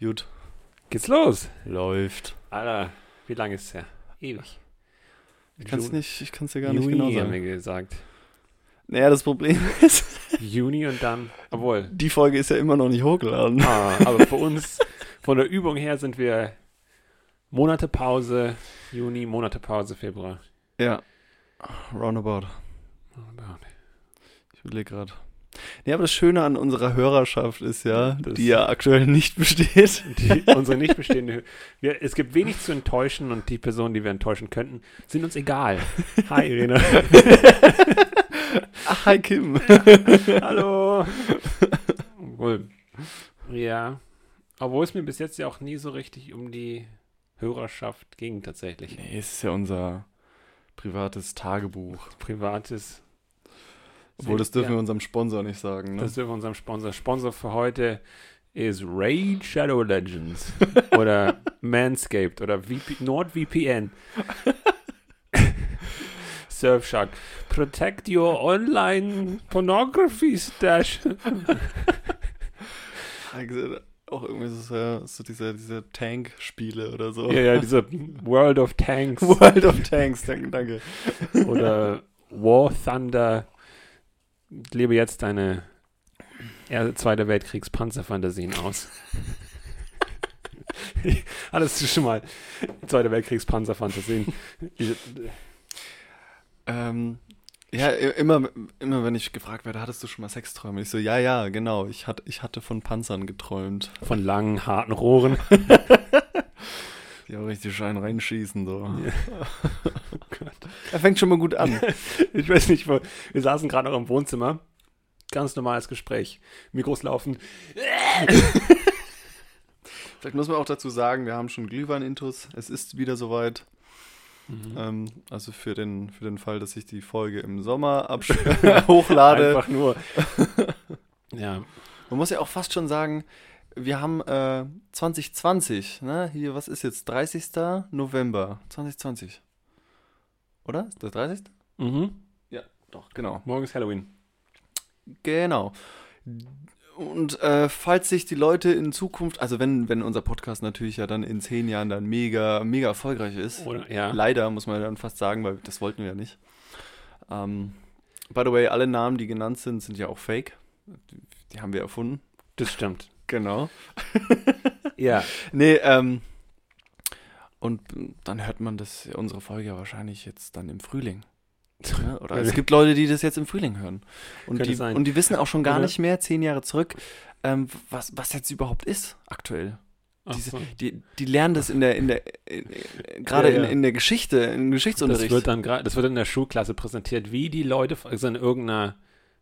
Gut. Geht's los? Läuft. Alter, wie lange ist es her? Ewig. Ich kann es Juni- nicht, ich kann's dir gar nicht Juni genau haben sagen. wir gesagt. Naja, das Problem ist, Juni und dann, obwohl. die Folge ist ja immer noch nicht hochgeladen. Ah, aber für uns, von der Übung her sind wir Monate Pause, Juni, Monate Pause, Februar. Ja. Roundabout. Ich überlege gerade. Ja, aber das Schöne an unserer Hörerschaft ist ja, Das- die ja aktuell nicht besteht. Die, unsere nicht bestehende. Wir, es gibt wenig zu enttäuschen und die Personen, die wir enttäuschen könnten, sind uns egal. Hi, Irene. Ach, hi Kim. Hallo. Wohl. Ja. Obwohl es mir bis jetzt ja auch nie so richtig um die Hörerschaft ging, tatsächlich. Nee, es ist ja unser privates Tagebuch. Privates. Obwohl, das dürfen ja, wir unserem Sponsor nicht sagen. Ne? Das dürfen wir unserem Sponsor. Sponsor für heute ist Raid Shadow Legends oder Manscaped oder VP, NordVPN. Surfshark. Protect your online pornography stash. Auch irgendwie so, ja, so diese, diese Tank-Spiele oder so. ja, ja, diese World of Tanks World of Tanks, danke, danke. oder War Thunder. Lebe jetzt deine er Zweiter Weltkriegs Panzerfantasien aus. Hattest du schon mal Zweiter Weltkriegs Panzerfantasien? Ich- Ähm, ja, immer, immer wenn ich gefragt werde, hattest du schon mal Sexträume? Ich so, ja, ja, genau. Ich, hat, ich hatte von Panzern geträumt. Von langen, harten Rohren. Auch richtig schön reinschießen. So. Ja. Er fängt schon mal gut an. Ich weiß nicht, wir saßen gerade noch im Wohnzimmer. Ganz normales Gespräch. Mikros laufen. Vielleicht muss man auch dazu sagen, wir haben schon Glühwein-Intus. Es ist wieder soweit. Ähm, also für den, für den Fall, dass ich die Folge im Sommer hochlade. Einfach nur. ja, Man muss ja auch fast schon sagen, wir haben äh, 2020, ne? Hier, was ist jetzt? 30. November 2020. Oder? Ist das 30.? mhm. Doch, genau. morgen ist Halloween. Genau. Und äh, falls sich die Leute in Zukunft, also wenn, wenn unser Podcast natürlich ja dann in zehn Jahren dann mega, mega erfolgreich ist, Oder, ja. leider muss man dann fast sagen, weil das wollten wir ja nicht. Ähm, by the way, alle Namen, die genannt sind, sind ja auch fake. Die, die haben wir erfunden. Das stimmt. Genau. Ja. Nee, ähm, und dann hört man das, unsere Folge ja wahrscheinlich jetzt dann im Frühling. Ja, oder es gibt Leute, die das jetzt im Frühling hören. Und die, und die wissen auch schon gar Oder? nicht mehr, zehn Jahre zurück, ähm, was, was jetzt überhaupt ist aktuell. Diese, die, die lernen das in der, in der, gerade Ja, ja. in, in der Geschichte, im Das Geschichtsunterricht. wird dann gerade, das wird in der Schulklasse präsentiert, wie die Leute also in irgendeiner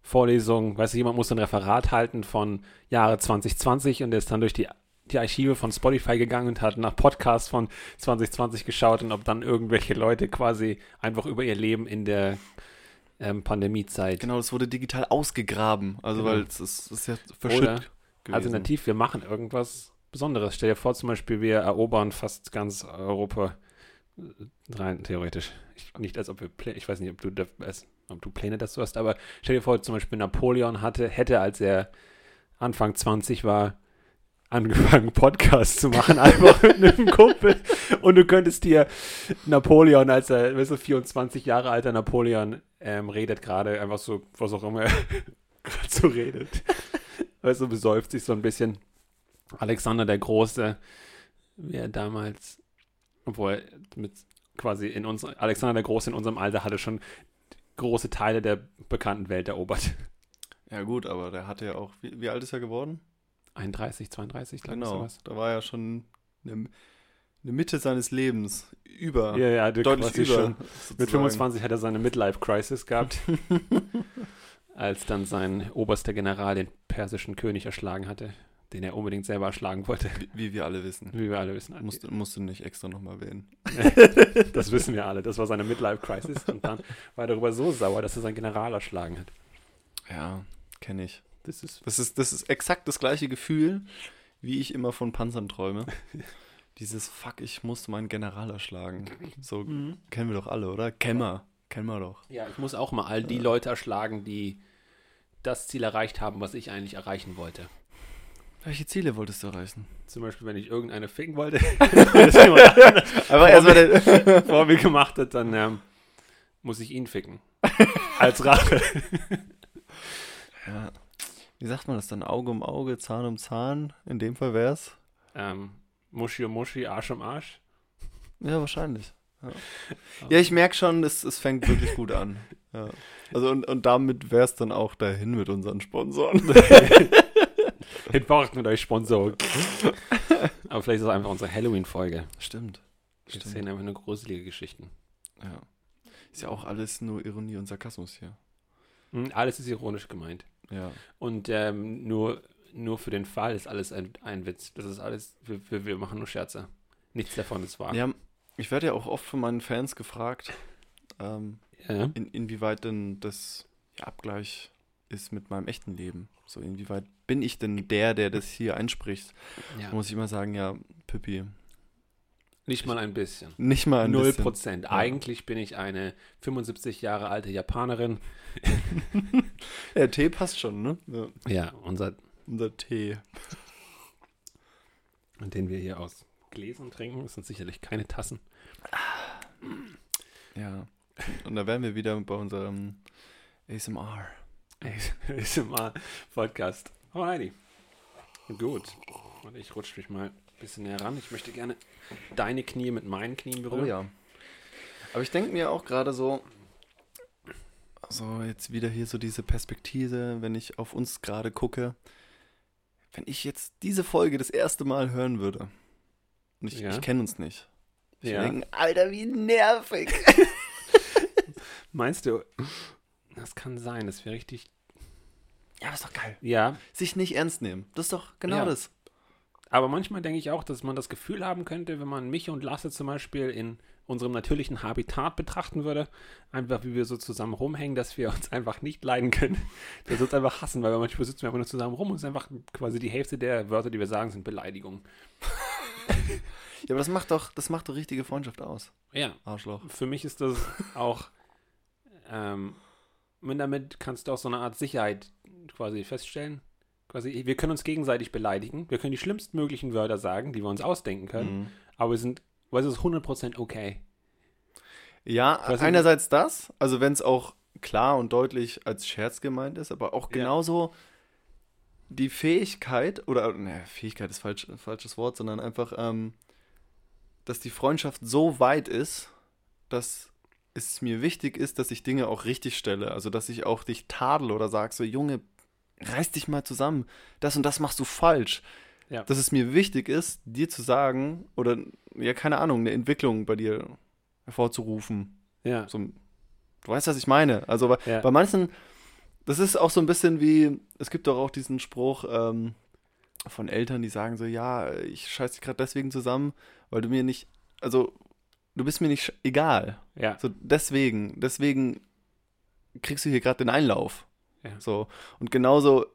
Vorlesung, weißt du, jemand muss ein Referat halten von Jahre 2020 und der ist dann durch die, die Archive von Spotify gegangen und hat nach Podcasts von 2020 geschaut und ob dann irgendwelche Leute quasi einfach über ihr Leben in der ähm, Pandemiezeit. genau, das wurde digital ausgegraben. Also, Genau. weil es ist, ist ja verschüttet. Alternativ, wir machen irgendwas Besonderes. Stell dir vor, zum Beispiel, wir erobern fast ganz Europa äh, rein theoretisch. Ich, nicht als ob wir, ich weiß nicht, ob du, da- als, ob du Pläne dazu hast, aber stell dir vor, zum Beispiel Napoleon hatte, hätte, als er Anfang 20 war, angefangen, Podcast zu machen, einfach mit einem Kumpel. Und du könntest dir Napoleon, als er, weißt du, 24 Jahre alter Napoleon, ähm, redet gerade, einfach so, was auch immer er gerade so redet. Weißt du, besäuft sich so ein bisschen. Alexander der Große, wie er damals, obwohl er mit quasi in uns, Alexander der Große in unserem Alter hatte schon große Teile der bekannten Welt erobert. Ja, gut, aber der hatte ja auch, wie, wie alt ist er geworden? 31, 32, glaube ich, Genau, da war ja schon eine, eine Mitte seines Lebens über, Ja, ja, deutlich über. schon. Mit sozusagen. 25 hat er seine Midlife-Crisis gehabt, als dann sein oberster General den persischen König erschlagen hatte, den er unbedingt selber erschlagen wollte, Wie, wie wir alle wissen. wie wir alle wissen. Musst, musst du nicht extra nochmal erwähnen. Das wissen wir alle. Das war seine Midlife-Crisis. Und dann war er darüber so sauer, dass er seinen General erschlagen hat. Ja, kenne ich. Das ist. Das ist, das ist exakt das gleiche Gefühl, wie ich immer von Panzern träume. Dieses Fuck, ich muss meinen General erschlagen. So kennen wir doch alle, oder? Kennen wir. Kennen wir doch. Ja, ich muss auch mal all die Leute erschlagen, die das Ziel erreicht haben, was ich eigentlich erreichen wollte. Welche Ziele wolltest du erreichen? Zum Beispiel, wenn ich irgendeine ficken wollte, das Aber erstmal den. vor mir gemacht hat, dann ähm, muss ich ihn ficken. Als Rache. ja. Wie sagt man das dann? Auge um Auge, Zahn um Zahn? In dem Fall wär's? ähm, Muschi um Muschi, Arsch um Arsch. Ja, wahrscheinlich. Ja, ja ich merke schon, es, es fängt wirklich gut an. Ja. Also und, und damit wär's dann auch dahin mit unseren Sponsoren. Wir braucht mit euch Sponsor. Aber vielleicht ist es einfach unsere Halloween-Folge. Stimmt. Wir Stimmt. erzählen einfach nur gruselige Geschichten. Ja. Ist ja auch alles nur Ironie und Sarkasmus hier. Hm, Alles ist ironisch gemeint. Ja. Und ähm, nur, nur für den Fall ist alles ein, ein Witz. Das ist alles, wir, wir, wir machen nur Scherze. Nichts davon ist wahr. Ja, ich werde ja auch oft von meinen Fans gefragt, ähm, Ja. in, inwieweit denn das ja, Abgleich ist mit meinem echten Leben. So, inwieweit bin ich denn der, der das hier einspricht? Ja. Muss ich immer sagen, ja, Pippi, Nicht mal ein bisschen. nicht mal ein Null bisschen. Prozent. Eigentlich bin ich eine 75 Jahre alte Japanerin. Der Tee passt schon, ne? Ja, Ja, unser, unser Tee. den wir hier aus Gläsern trinken. Das sind sicherlich keine Tassen. Ja. Und da wären wir wieder bei unserem ASMR. ASMR-Podcast. Alrighty. Gut. Und ich rutsche mich mal ein bisschen näher ran. Ich möchte gerne deine Knie mit meinen Knien berühren. Oh ja. Aber ich denke mir auch gerade so, so jetzt wieder hier so diese Perspektive, wenn ich auf uns gerade gucke, wenn ich jetzt diese Folge das erste Mal hören würde und ich, Ja. ich kenne uns nicht, ich Ja. denke, Alter, wie nervig. Meinst du? Das kann sein. Das wäre richtig. Ja, aber ist doch geil. Ja, Sich nicht ernst nehmen, das ist doch genau Ja. das. aber manchmal denke ich auch, dass man das Gefühl haben könnte, wenn man mich und Lasse zum Beispiel in unserem natürlichen Habitat betrachten würde, einfach wie wir so zusammen rumhängen, dass wir uns einfach nicht leiden können. Dass wir uns einfach hassen, weil wir manchmal sitzen wir einfach nur zusammen rum und es ist einfach quasi die Hälfte der Wörter, die wir sagen, sind Beleidigungen. Ja, aber das macht doch, das macht doch richtige Freundschaft aus, Ja, Arschloch. für mich ist das auch, ähm, und damit kannst du auch so eine Art Sicherheit quasi feststellen. Quasi, wir können uns gegenseitig beleidigen, wir können die schlimmstmöglichen Wörter sagen, die wir uns ausdenken können, Mhm. aber wir sind, weil es ist 100% okay. Ja, du- einerseits das, also wenn es auch klar und deutlich als Scherz gemeint ist, aber auch Ja. genauso die Fähigkeit, oder, ne, Fähigkeit ist falsch, falsches Wort, sondern einfach, ähm, dass die Freundschaft so weit ist, dass es mir wichtig ist, dass ich Dinge auch richtig stelle. Also, dass ich auch dich tadel oder sag so, Junge, reiß dich mal zusammen, das und das machst du falsch. Ja. Dass es mir wichtig ist, dir zu sagen, oder, ja, keine Ahnung, eine Entwicklung bei dir hervorzurufen. Ja. So, du weißt, was ich meine. Also bei, Ja. bei manchen, das ist auch so ein bisschen wie, es gibt doch auch diesen Spruch ähm, von Eltern, die sagen so, ja, ich scheiß dich gerade deswegen zusammen, weil du mir nicht, also du bist mir nicht egal. Ja. So deswegen, deswegen kriegst du hier gerade den Einlauf. Ja. So und genauso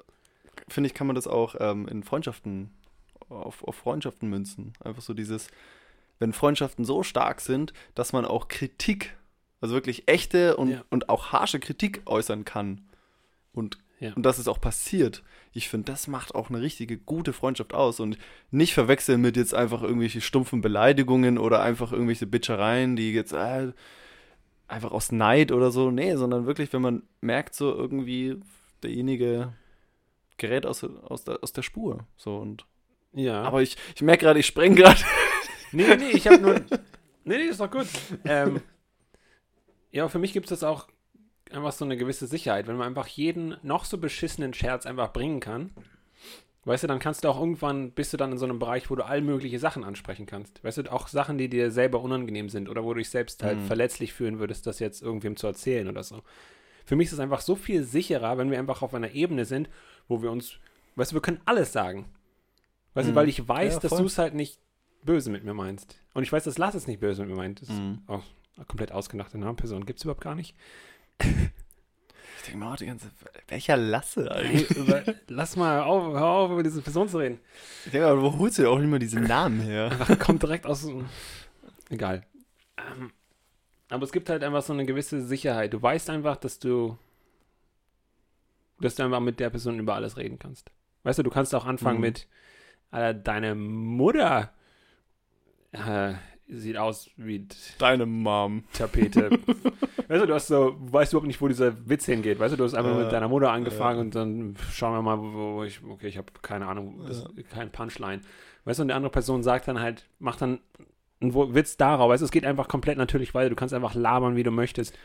finde ich, kann man das auch ähm, in Freundschaften auf, auf Freundschaften münzen. Einfach so dieses, wenn Freundschaften so stark sind, dass man auch Kritik, also wirklich echte und, Ja. und auch harsche Kritik äußern kann. Und, Ja. und dass es auch passiert. Ich finde, das macht auch eine richtige gute Freundschaft aus. Und nicht verwechseln mit jetzt einfach irgendwelche stumpfen Beleidigungen oder einfach irgendwelche Bitchereien, die jetzt äh, einfach aus Neid oder so. Nee, sondern wirklich, wenn man merkt, so irgendwie derjenige gerät aus, aus, der, aus der Spur. So und Ja. aber ich, ich merke gerade, ich spreng gerade. Nee, nee, nee, ich habe nur. Nee, nee, ist doch gut. Ähm, ja, für mich gibt es das auch einfach so eine gewisse Sicherheit, wenn man einfach jeden noch so beschissenen Scherz einfach bringen kann. Weißt du, dann kannst du auch irgendwann, bist du dann in so einem Bereich, wo du all mögliche Sachen ansprechen kannst. Weißt du, auch Sachen, die dir selber unangenehm sind oder wo du dich selbst halt Mhm. verletzlich fühlen würdest, das jetzt irgendwem zu erzählen oder so. Für mich ist es einfach so viel sicherer, wenn wir einfach auf einer Ebene sind, wo wir uns, weißt du, wir können alles sagen. Weißt du, Mhm. weil ich weiß, Ja, dass du es halt nicht böse mit mir meinst. Und ich weiß, dass Lars es nicht böse mit mir meint. Das ist Mhm. auch eine komplett ausgedachte Namenperson. Gibt es überhaupt gar nicht. Ich denke mal auch die ganze welcher Lasse eigentlich? Lass mal auf, hör auf, über diese Person zu reden. Ich denke mal, wo holst du ja auch immer diese Namen her? Einfach kommt direkt aus. Egal. Ähm, aber es gibt halt einfach so eine gewisse Sicherheit. Du weißt einfach, dass du, dass du einfach mit der Person über alles reden kannst. Weißt du, du kannst auch anfangen Mhm. mit, äh, deine Mutter äh, sieht aus wie Deine Mom. Tapete. weißt du, du hast so, weißt überhaupt nicht, wo dieser Witz hingeht. Weißt du, du hast einfach Ja. mit deiner Mutter angefangen Ja. und dann schauen wir mal, wo, ich, okay, ich habe keine Ahnung, das, kein Punchline. Weißt du, und die andere Person sagt dann halt, macht dann einen Wo- Witz darauf. Weißt du, es geht einfach komplett natürlich weiter. Du kannst einfach labern, wie du möchtest.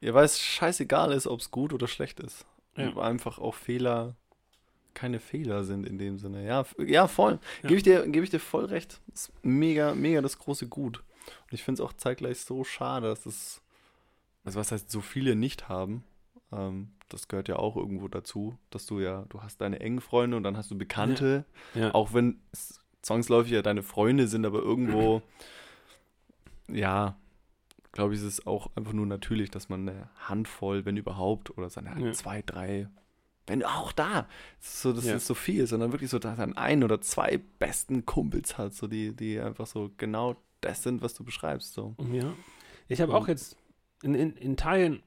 Ja, weil es scheißegal ist, ob es gut oder schlecht ist. Ja. Und einfach auch Fehler keine Fehler sind in dem Sinne. Ja, ja voll. Ja. Gebe ich, dir- gebe ich dir voll recht. Das ist mega, mega das große Gut. Und ich finde es auch zeitgleich so schade, dass es, also was heißt, so viele nicht haben. Ähm, das gehört ja auch irgendwo dazu, dass du ja, du hast deine engen Freunde und dann hast du Bekannte, Ja. auch wenn es zwangsläufig ja deine Freunde sind, aber irgendwo, ja, glaube ich, ist es auch einfach nur natürlich, dass man eine Handvoll, wenn überhaupt, oder seine Ja. zwei, drei, wenn auch da, so, das Ja. ist so viel, sondern wirklich so, dass er ein oder zwei besten Kumpels hat, so die, die einfach so genau das sind, was du beschreibst. So. Ja. Ich habe auch jetzt in, in, in Teilen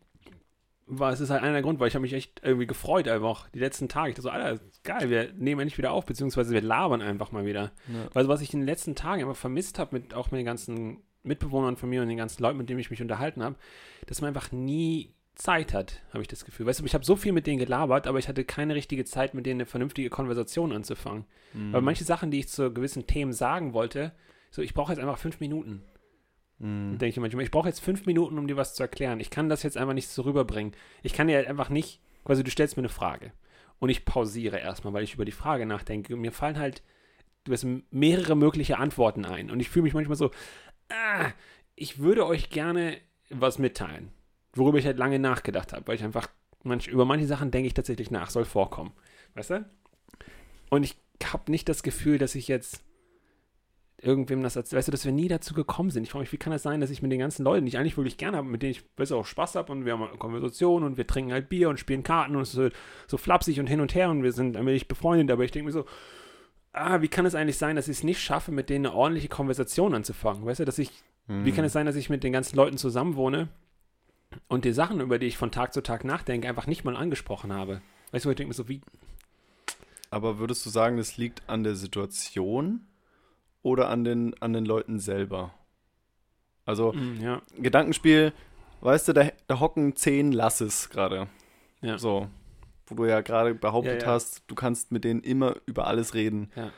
war es ist halt einer der Grund, weil ich habe mich echt irgendwie gefreut einfach die letzten Tage. Ich dachte so, Alter, geil, wir nehmen endlich wieder auf, beziehungsweise wir labern einfach mal wieder. Ja. Also was ich in den letzten Tagen einfach vermisst habe, mit, auch mit den ganzen Mitbewohnern von mir und den ganzen Leuten, mit denen ich mich unterhalten habe, dass man einfach nie Zeit hat, habe ich das Gefühl. Weißt du, ich habe so viel mit denen gelabert, aber ich hatte keine richtige Zeit, mit denen eine vernünftige Konversation anzufangen. Mhm. Weil manche Sachen, die ich zu gewissen Themen sagen wollte, so, ich brauche jetzt einfach fünf Minuten. Mhm. Denke ich manchmal, ich brauche jetzt fünf Minuten, um dir was zu erklären. Ich kann das jetzt einfach nicht so rüberbringen. Ich kann dir halt einfach nicht, quasi du stellst mir eine Frage und ich pausiere erstmal, weil ich über die Frage nachdenke und mir fallen halt du hast mehrere mögliche Antworten ein und ich fühle mich manchmal so, ah, ich würde euch gerne was mitteilen, worüber ich halt lange nachgedacht habe, weil ich einfach manch, über manche Sachen denke ich tatsächlich nach, soll vorkommen, weißt du? Und ich habe nicht das Gefühl, dass ich jetzt irgendwem das, weißt du, dass wir nie dazu gekommen sind. Ich frage mich, wie kann es sein, dass ich mit den ganzen Leuten, die ich eigentlich wirklich gerne habe, mit denen ich besser auch Spaß habe und wir haben eine Konversation und wir trinken halt Bier und spielen Karten und es ist so, so flapsig und hin und her und wir sind allmählich befreundet, aber ich denke mir so, ah, wie kann es eigentlich sein, dass ich es nicht schaffe, mit denen eine ordentliche Konversation anzufangen? Weißt du, dass ich, Mhm. wie kann es sein, dass ich mit den ganzen Leuten zusammenwohne und die Sachen, über die ich von Tag zu Tag nachdenke, einfach nicht mal angesprochen habe? Weißt du, ich denke mir so, wie, Aber würdest du sagen, das liegt an der Situation oder an den, an den Leuten selber? Also, mm, ja, Gedankenspiel, weißt du, da, da hocken zehn Lasses gerade. Ja. So. Wo du ja gerade behauptet Ja, hast, du kannst mit denen immer über alles reden. Ja.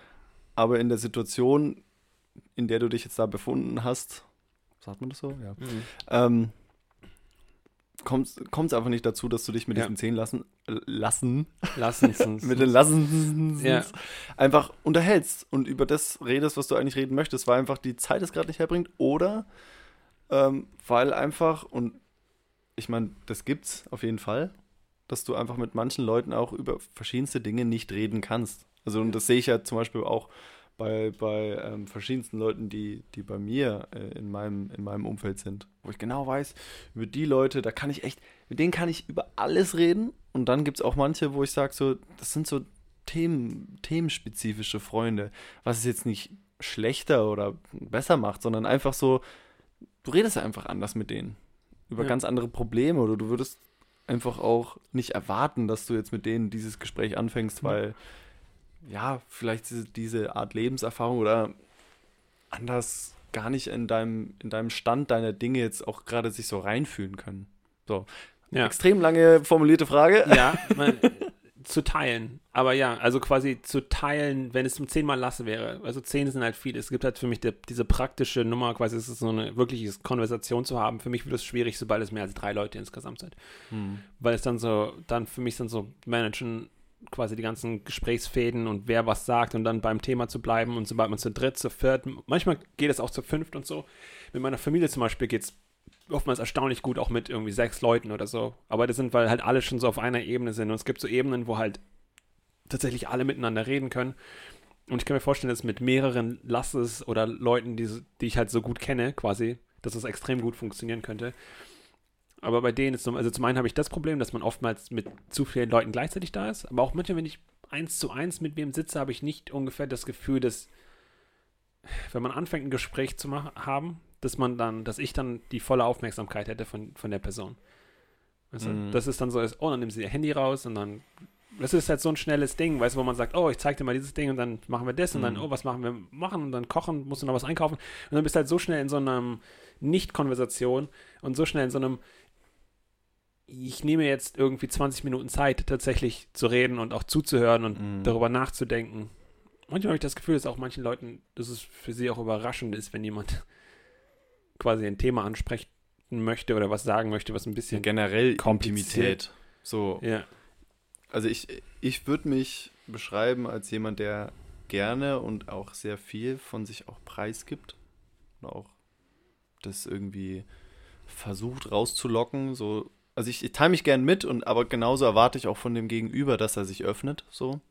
Aber in der Situation, in der du dich jetzt da befunden hast, sagt man das so? Ja. mm, Ähm, kommt es einfach nicht dazu, dass du dich mit Ja. diesen zehn lassen, lassen lass uns uns. mit den Lassen Ja. einfach unterhältst und über das redest, was du eigentlich reden möchtest, weil einfach die Zeit es gerade nicht herbringt oder ähm, weil einfach, und ich meine, das gibt's auf jeden Fall, dass du einfach mit manchen Leuten auch über verschiedenste Dinge nicht reden kannst. Also und das sehe ich ja zum Beispiel auch bei, bei ähm, verschiedensten Leuten, die, die bei mir äh, in, meinem, in meinem Umfeld sind, wo ich genau weiß, über die Leute, da kann ich echt, mit denen kann ich über alles reden. Und dann gibt es auch manche, wo ich sage, so, das sind so Themen, themenspezifische Freunde, was es jetzt nicht schlechter oder besser macht, sondern einfach so, du redest einfach anders mit denen. Über Ja. ganz andere Probleme oder du würdest einfach auch nicht erwarten, dass du jetzt mit denen dieses Gespräch anfängst, weil ja, vielleicht diese, diese Art Lebenserfahrung oder anders gar nicht in deinem, in deinem Stand deiner Dinge jetzt auch gerade sich so reinfühlen können. So. Ja. Extrem lange formulierte Frage. Ja, man, zu teilen. Aber ja, also quasi zu teilen, wenn es zum zehnmal Lasse wäre. Also zehn sind halt viel. Es gibt halt für mich die, diese praktische Nummer, quasi es ist so eine wirkliche Konversation zu haben. Für mich wird es schwierig, sobald es mehr als drei Leute insgesamt sind. Hm. Weil es dann so, dann für mich dann so managen quasi die ganzen Gesprächsfäden und wer was sagt und dann beim Thema zu bleiben und sobald man zu dritt, zu viert, manchmal geht es auch zu fünft und so. Mit meiner Familie zum Beispiel geht es oftmals erstaunlich gut, auch mit irgendwie sechs Leuten oder so. Aber das sind, weil halt alle schon so auf einer Ebene sind. Und es gibt so Ebenen, wo halt tatsächlich alle miteinander reden können. Und ich kann mir vorstellen, dass mit mehreren Lasses oder Leuten, die, die ich halt so gut kenne, quasi, dass das extrem gut funktionieren könnte. Aber bei denen ist, so- also zum einen habe ich das Problem, dass man oftmals mit zu vielen Leuten gleichzeitig da ist. Aber auch manchmal, wenn ich eins zu eins mit wem sitze, habe ich nicht ungefähr das Gefühl, dass, wenn man anfängt, ein Gespräch zu machen, haben, dass man dann, dass ich dann die volle Aufmerksamkeit hätte von, von der Person. Weißt du? Mhm. Das ist dann so, als, oh, dann nimmt sie ihr Handy raus und dann das ist halt so ein schnelles Ding, weißt du, wo man sagt, oh, ich zeig dir mal dieses Ding und dann machen wir das und dann, Mhm. oh, was machen wir machen und dann kochen, musst du noch was einkaufen und dann bist du halt so schnell in so einer Nicht-Konversation und so schnell in so einem ich nehme jetzt irgendwie 20 Minuten Zeit, tatsächlich zu reden und auch zuzuhören und Mhm. darüber nachzudenken. Manchmal habe ich das Gefühl, dass auch manchen Leuten, dass es für sie auch überraschend ist, wenn jemand quasi ein Thema ansprechen möchte oder was sagen möchte, was ein Ja, bisschen. generell kompliziert. Intimität. So, Ja, also ich, ich würde mich beschreiben als jemand, der gerne und auch sehr viel von sich auch preisgibt. Und auch das irgendwie versucht rauszulocken. So, also ich, ich teile mich gern mit und aber genauso erwarte ich auch von dem Gegenüber, dass er sich öffnet. So.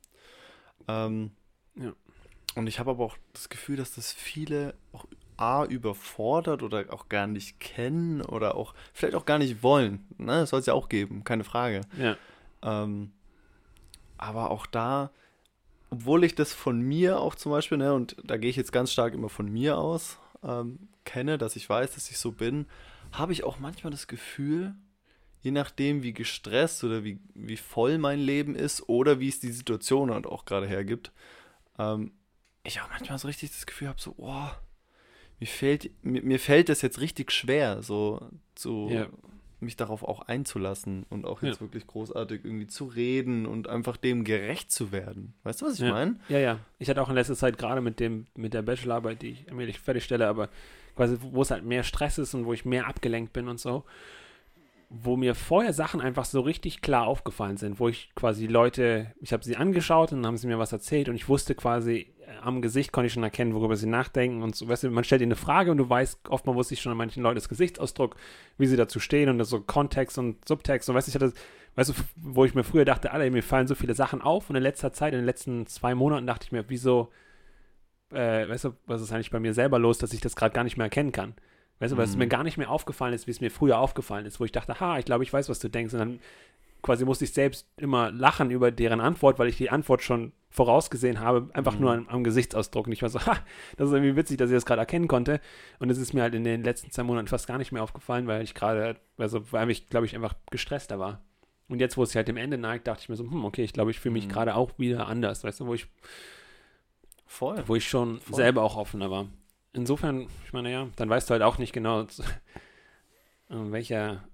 Ähm, Ja. Und ich habe aber auch das Gefühl, dass das viele auch A überfordert oder auch gar nicht kennen oder auch vielleicht auch gar nicht wollen. Ne? Das soll es ja auch geben, keine Frage. ja, Ähm, aber auch da, obwohl ich das von mir auch zum Beispiel, ne, und da gehe ich jetzt ganz stark immer von mir aus, ähm, kenne, dass ich weiß, dass ich so bin, habe ich auch manchmal das Gefühl, je nachdem, wie gestresst oder wie, wie voll mein Leben ist oder wie es die Situation halt auch gerade hergibt, ähm, ich auch manchmal so richtig das Gefühl habe, so, oh, mir fällt, mir, mir fällt das jetzt richtig schwer, so, so Ja. mich darauf auch einzulassen und auch jetzt Ja. wirklich großartig irgendwie zu reden und einfach dem gerecht zu werden. Weißt du, was ich Ja. meine? ja, ja. Ich hatte auch in letzter Zeit gerade mit dem, mit der Bachelorarbeit, die ich allmählich fertigstelle, aber quasi, wo es halt mehr Stress ist und wo ich mehr abgelenkt bin und so, wo mir vorher Sachen einfach so richtig klar aufgefallen sind, wo ich quasi Leute, ich habe sie angeschaut und dann haben sie mir was erzählt und ich wusste quasi, äh, am Gesicht konnte ich schon erkennen, worüber sie nachdenken und so, weißt du, man stellt ihnen eine Frage und du weißt, oftmal wusste ich schon an manchen Leuten das Gesichtsausdruck, wie sie dazu stehen und so Kontext und Subtext und weißt du, ich hatte, weißt du, wo ich mir früher dachte, alle, mir fallen so viele Sachen auf und in letzter Zeit, in den letzten zwei Monaten dachte ich mir, wieso, äh, weißt du, was ist eigentlich bei mir selber los, dass ich das gerade gar nicht mehr erkennen kann. Weißt du, weil es Mhm. mir gar nicht mehr aufgefallen ist, wie es mir früher aufgefallen ist, wo ich dachte, ha, ich glaube, ich weiß, was du denkst. Und dann quasi musste ich selbst immer lachen über deren Antwort, weil ich die Antwort schon vorausgesehen habe, einfach Mhm. nur am, am Gesichtsausdruck. Und ich war so, ha, das ist irgendwie witzig, dass ich das gerade erkennen konnte. Und es ist mir halt in den letzten zwei Monaten fast gar nicht mehr aufgefallen, weil ich gerade, also weil ich, glaube ich, einfach gestresster war. Und jetzt, wo es sich halt dem Ende neigt, dachte ich mir so, hm, okay, ich glaube, ich fühle mich Mhm. gerade auch wieder anders, weißt du, wo ich Voll. wo ich schon Voll. selber auch offener war. Insofern, ich meine, ja, dann weißt du halt auch nicht genau, an welcher,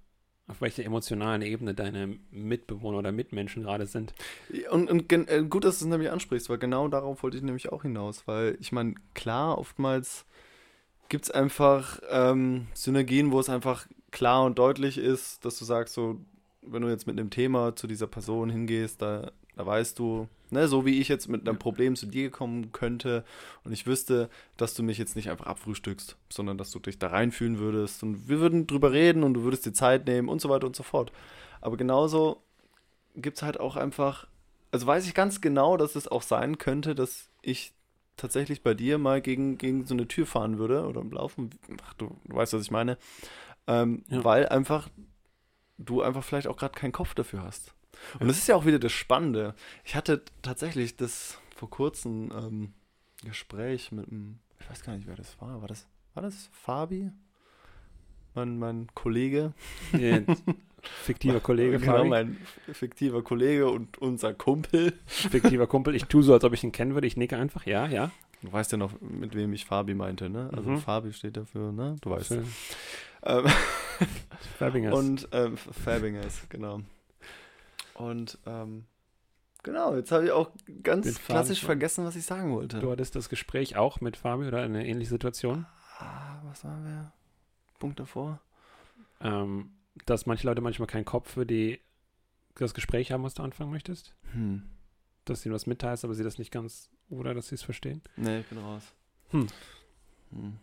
auf welcher emotionalen Ebene deine Mitbewohner oder Mitmenschen gerade sind. Und, und äh, gut, dass du es nämlich ansprichst, weil genau darauf wollte ich nämlich auch hinaus. Weil ich meine, klar, oftmals gibt es einfach ähm, Synergien, wo es einfach klar und deutlich ist, dass du sagst, so, wenn du jetzt mit einem Thema zu dieser Person hingehst, da, da weißt du, ne, so wie ich jetzt mit einem. Problem zu dir kommen könnte und ich wüsste, dass du mich jetzt nicht einfach abfrühstückst, sondern dass du dich da reinfühlen würdest und wir würden drüber reden und du würdest dir Zeit nehmen und so weiter und so fort. Aber genauso gibt es halt auch einfach, also weiß ich ganz genau, dass es auch sein könnte, dass ich tatsächlich bei dir mal gegen, gegen so eine Tür fahren würde oder im Laufen, ach du, du weißt, was ich meine, ähm, Ja. weil einfach du einfach vielleicht auch gerade keinen Kopf dafür hast. Und das ist ja auch wieder das Spannende. Ich hatte tatsächlich das vor kurzem ähm, Gespräch mit einem, ich weiß gar nicht, wer das war. War das, war das Fabi? Mein, mein Kollege. Äh, Fiktiver Kollege, genau, Fabi. mein fiktiver Kollege und unser Kumpel. fiktiver Kumpel. Ich tue so, als ob ich ihn kennen würde. Ich nicke einfach, ja, ja. Du weißt ja noch, mit wem ich Fabi meinte, ne? Also Mhm. Fabi steht dafür, ne? Du weißt. Ähm, Fabingers. und ähm, Fabingers, genau. Und ähm, genau, jetzt habe ich auch ganz klassisch vergessen, was ich sagen wollte. du hattest das Gespräch auch mit Fabi oder eine ähnliche Situation, Ah, was waren wir? Punkt davor? ähm, dass manche Leute manchmal keinen Kopf für die, das Gespräch haben, was du anfangen möchtest. Hm. Dass du ihnen was mitteilst, aber sie das nicht ganz, oder dass sie es verstehen. Nee, ich bin raus. Hm. Hm.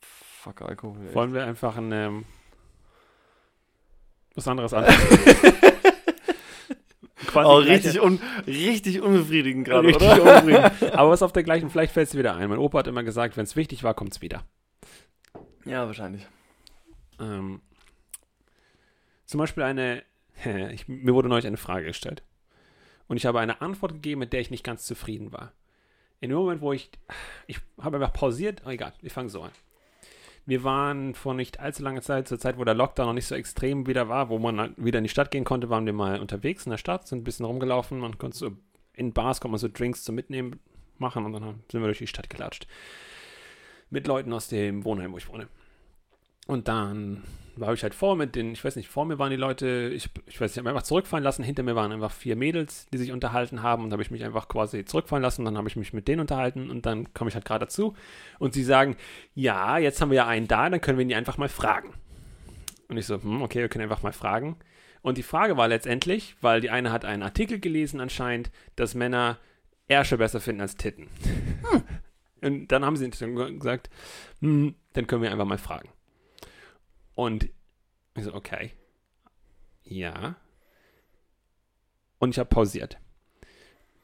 Fuck Alkohol. Wollen wir einfach ein, ähm, was anderes anfangen? Quasi Oh, richtig, un richtig unbefriedigend gerade, richtig oder? unbedingt. Aber was auf der gleichen, vielleicht fällt es wieder ein. Mein Opa hat immer gesagt, wenn es wichtig war, kommt es wieder. Ja, wahrscheinlich. Ähm, zum Beispiel eine, ich, mir wurde neulich eine Frage gestellt. Und ich habe eine Antwort gegeben, mit der ich nicht ganz zufrieden war. In dem Moment, wo ich, ich habe einfach pausiert, oh, egal, wir fangen so an. Wir waren vor nicht allzu langer Zeit, zur Zeit, wo der Lockdown noch nicht so extrem wieder war, wo man halt wieder in die Stadt gehen konnte, waren wir mal unterwegs in der Stadt, sind ein bisschen rumgelaufen. Man konnte so, in Bars konnte so Drinks zum Mitnehmen machen und dann sind wir durch die Stadt gelatscht. Mit Leuten aus dem Wohnheim, wo ich wohne. Und dann war ich halt vor mit den, ich weiß nicht, vor mir waren die Leute, ich, ich weiß nicht, ich habe einfach zurückfallen lassen. Hinter mir waren einfach vier Mädels, die sich unterhalten haben und habe ich mich einfach quasi zurückfallen lassen. Dann habe ich mich mit denen unterhalten und dann komme ich halt gerade dazu und sie sagen, ja, jetzt haben wir ja einen da, dann können wir ihn einfach mal fragen. Und ich so, hm, okay, wir können einfach mal fragen. Und die Frage war letztendlich, weil die eine hat einen Artikel gelesen anscheinend, dass Männer Ärsche besser finden als Titten. Hm. Und dann haben sie gesagt, hm, dann können wir einfach mal fragen. Und ich so, okay. Ja. Und ich habe pausiert,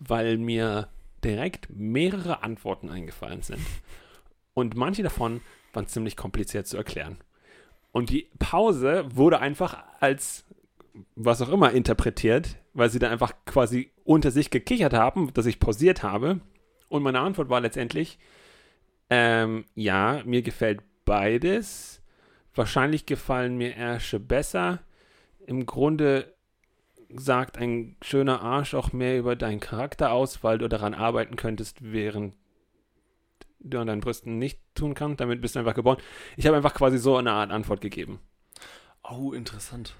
weil mir direkt mehrere Antworten eingefallen sind. Und manche davon waren ziemlich kompliziert zu erklären. Und die Pause wurde einfach als was auch immer interpretiert, weil sie dann einfach quasi unter sich gekichert haben, dass ich pausiert habe. Und meine Antwort war letztendlich, ähm, ja, mir gefällt beides. Wahrscheinlich gefallen mir Ärsche besser. Im Grunde sagt ein schöner Arsch auch mehr über deinen Charakter aus, weil du daran arbeiten könntest, während du an deinen Brüsten nicht tun kannst. Damit bist du einfach geboren. Ich habe einfach quasi so eine Art Antwort gegeben. Oh, interessant.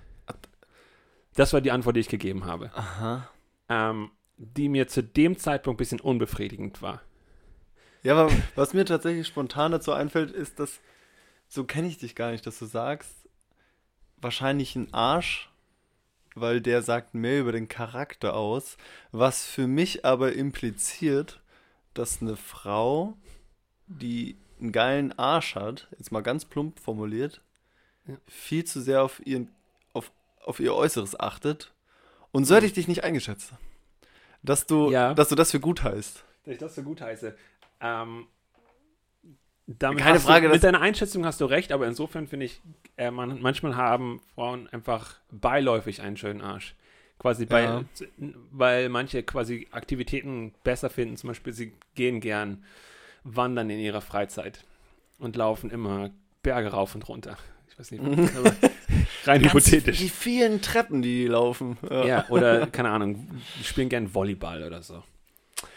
Das war die Antwort, die ich gegeben habe. Aha. Ähm, die mir zu dem Zeitpunkt ein bisschen unbefriedigend war. Ja, aber was mir tatsächlich spontan dazu einfällt, ist, dass so kenne ich dich gar nicht, dass du sagst, wahrscheinlich ein Arsch, weil der sagt mehr über den Charakter aus, was für mich aber impliziert, dass eine Frau, die einen geilen Arsch hat, jetzt mal ganz plump formuliert, Ja. viel zu sehr auf, ihren, auf, auf ihr Äußeres achtet. Und so hätte ich dich nicht eingeschätzt. Dass du, Ja. dass du das für gut heißt. Dass ich das so gut heiße. Ähm, damit Keine Frage, Du, mit deiner Einschätzung hast du recht, aber insofern finde ich, äh, man, manchmal haben Frauen einfach beiläufig einen schönen Arsch. Quasi bei, Ja. weil manche quasi Aktivitäten besser finden. Zum Beispiel, sie gehen gern wandern in ihrer Freizeit und laufen immer Berge rauf und runter. Ich weiß nicht, aber rein hypothetisch. Die vielen Treppen, die laufen. Ja, oder keine Ahnung, die spielen gern Volleyball oder so.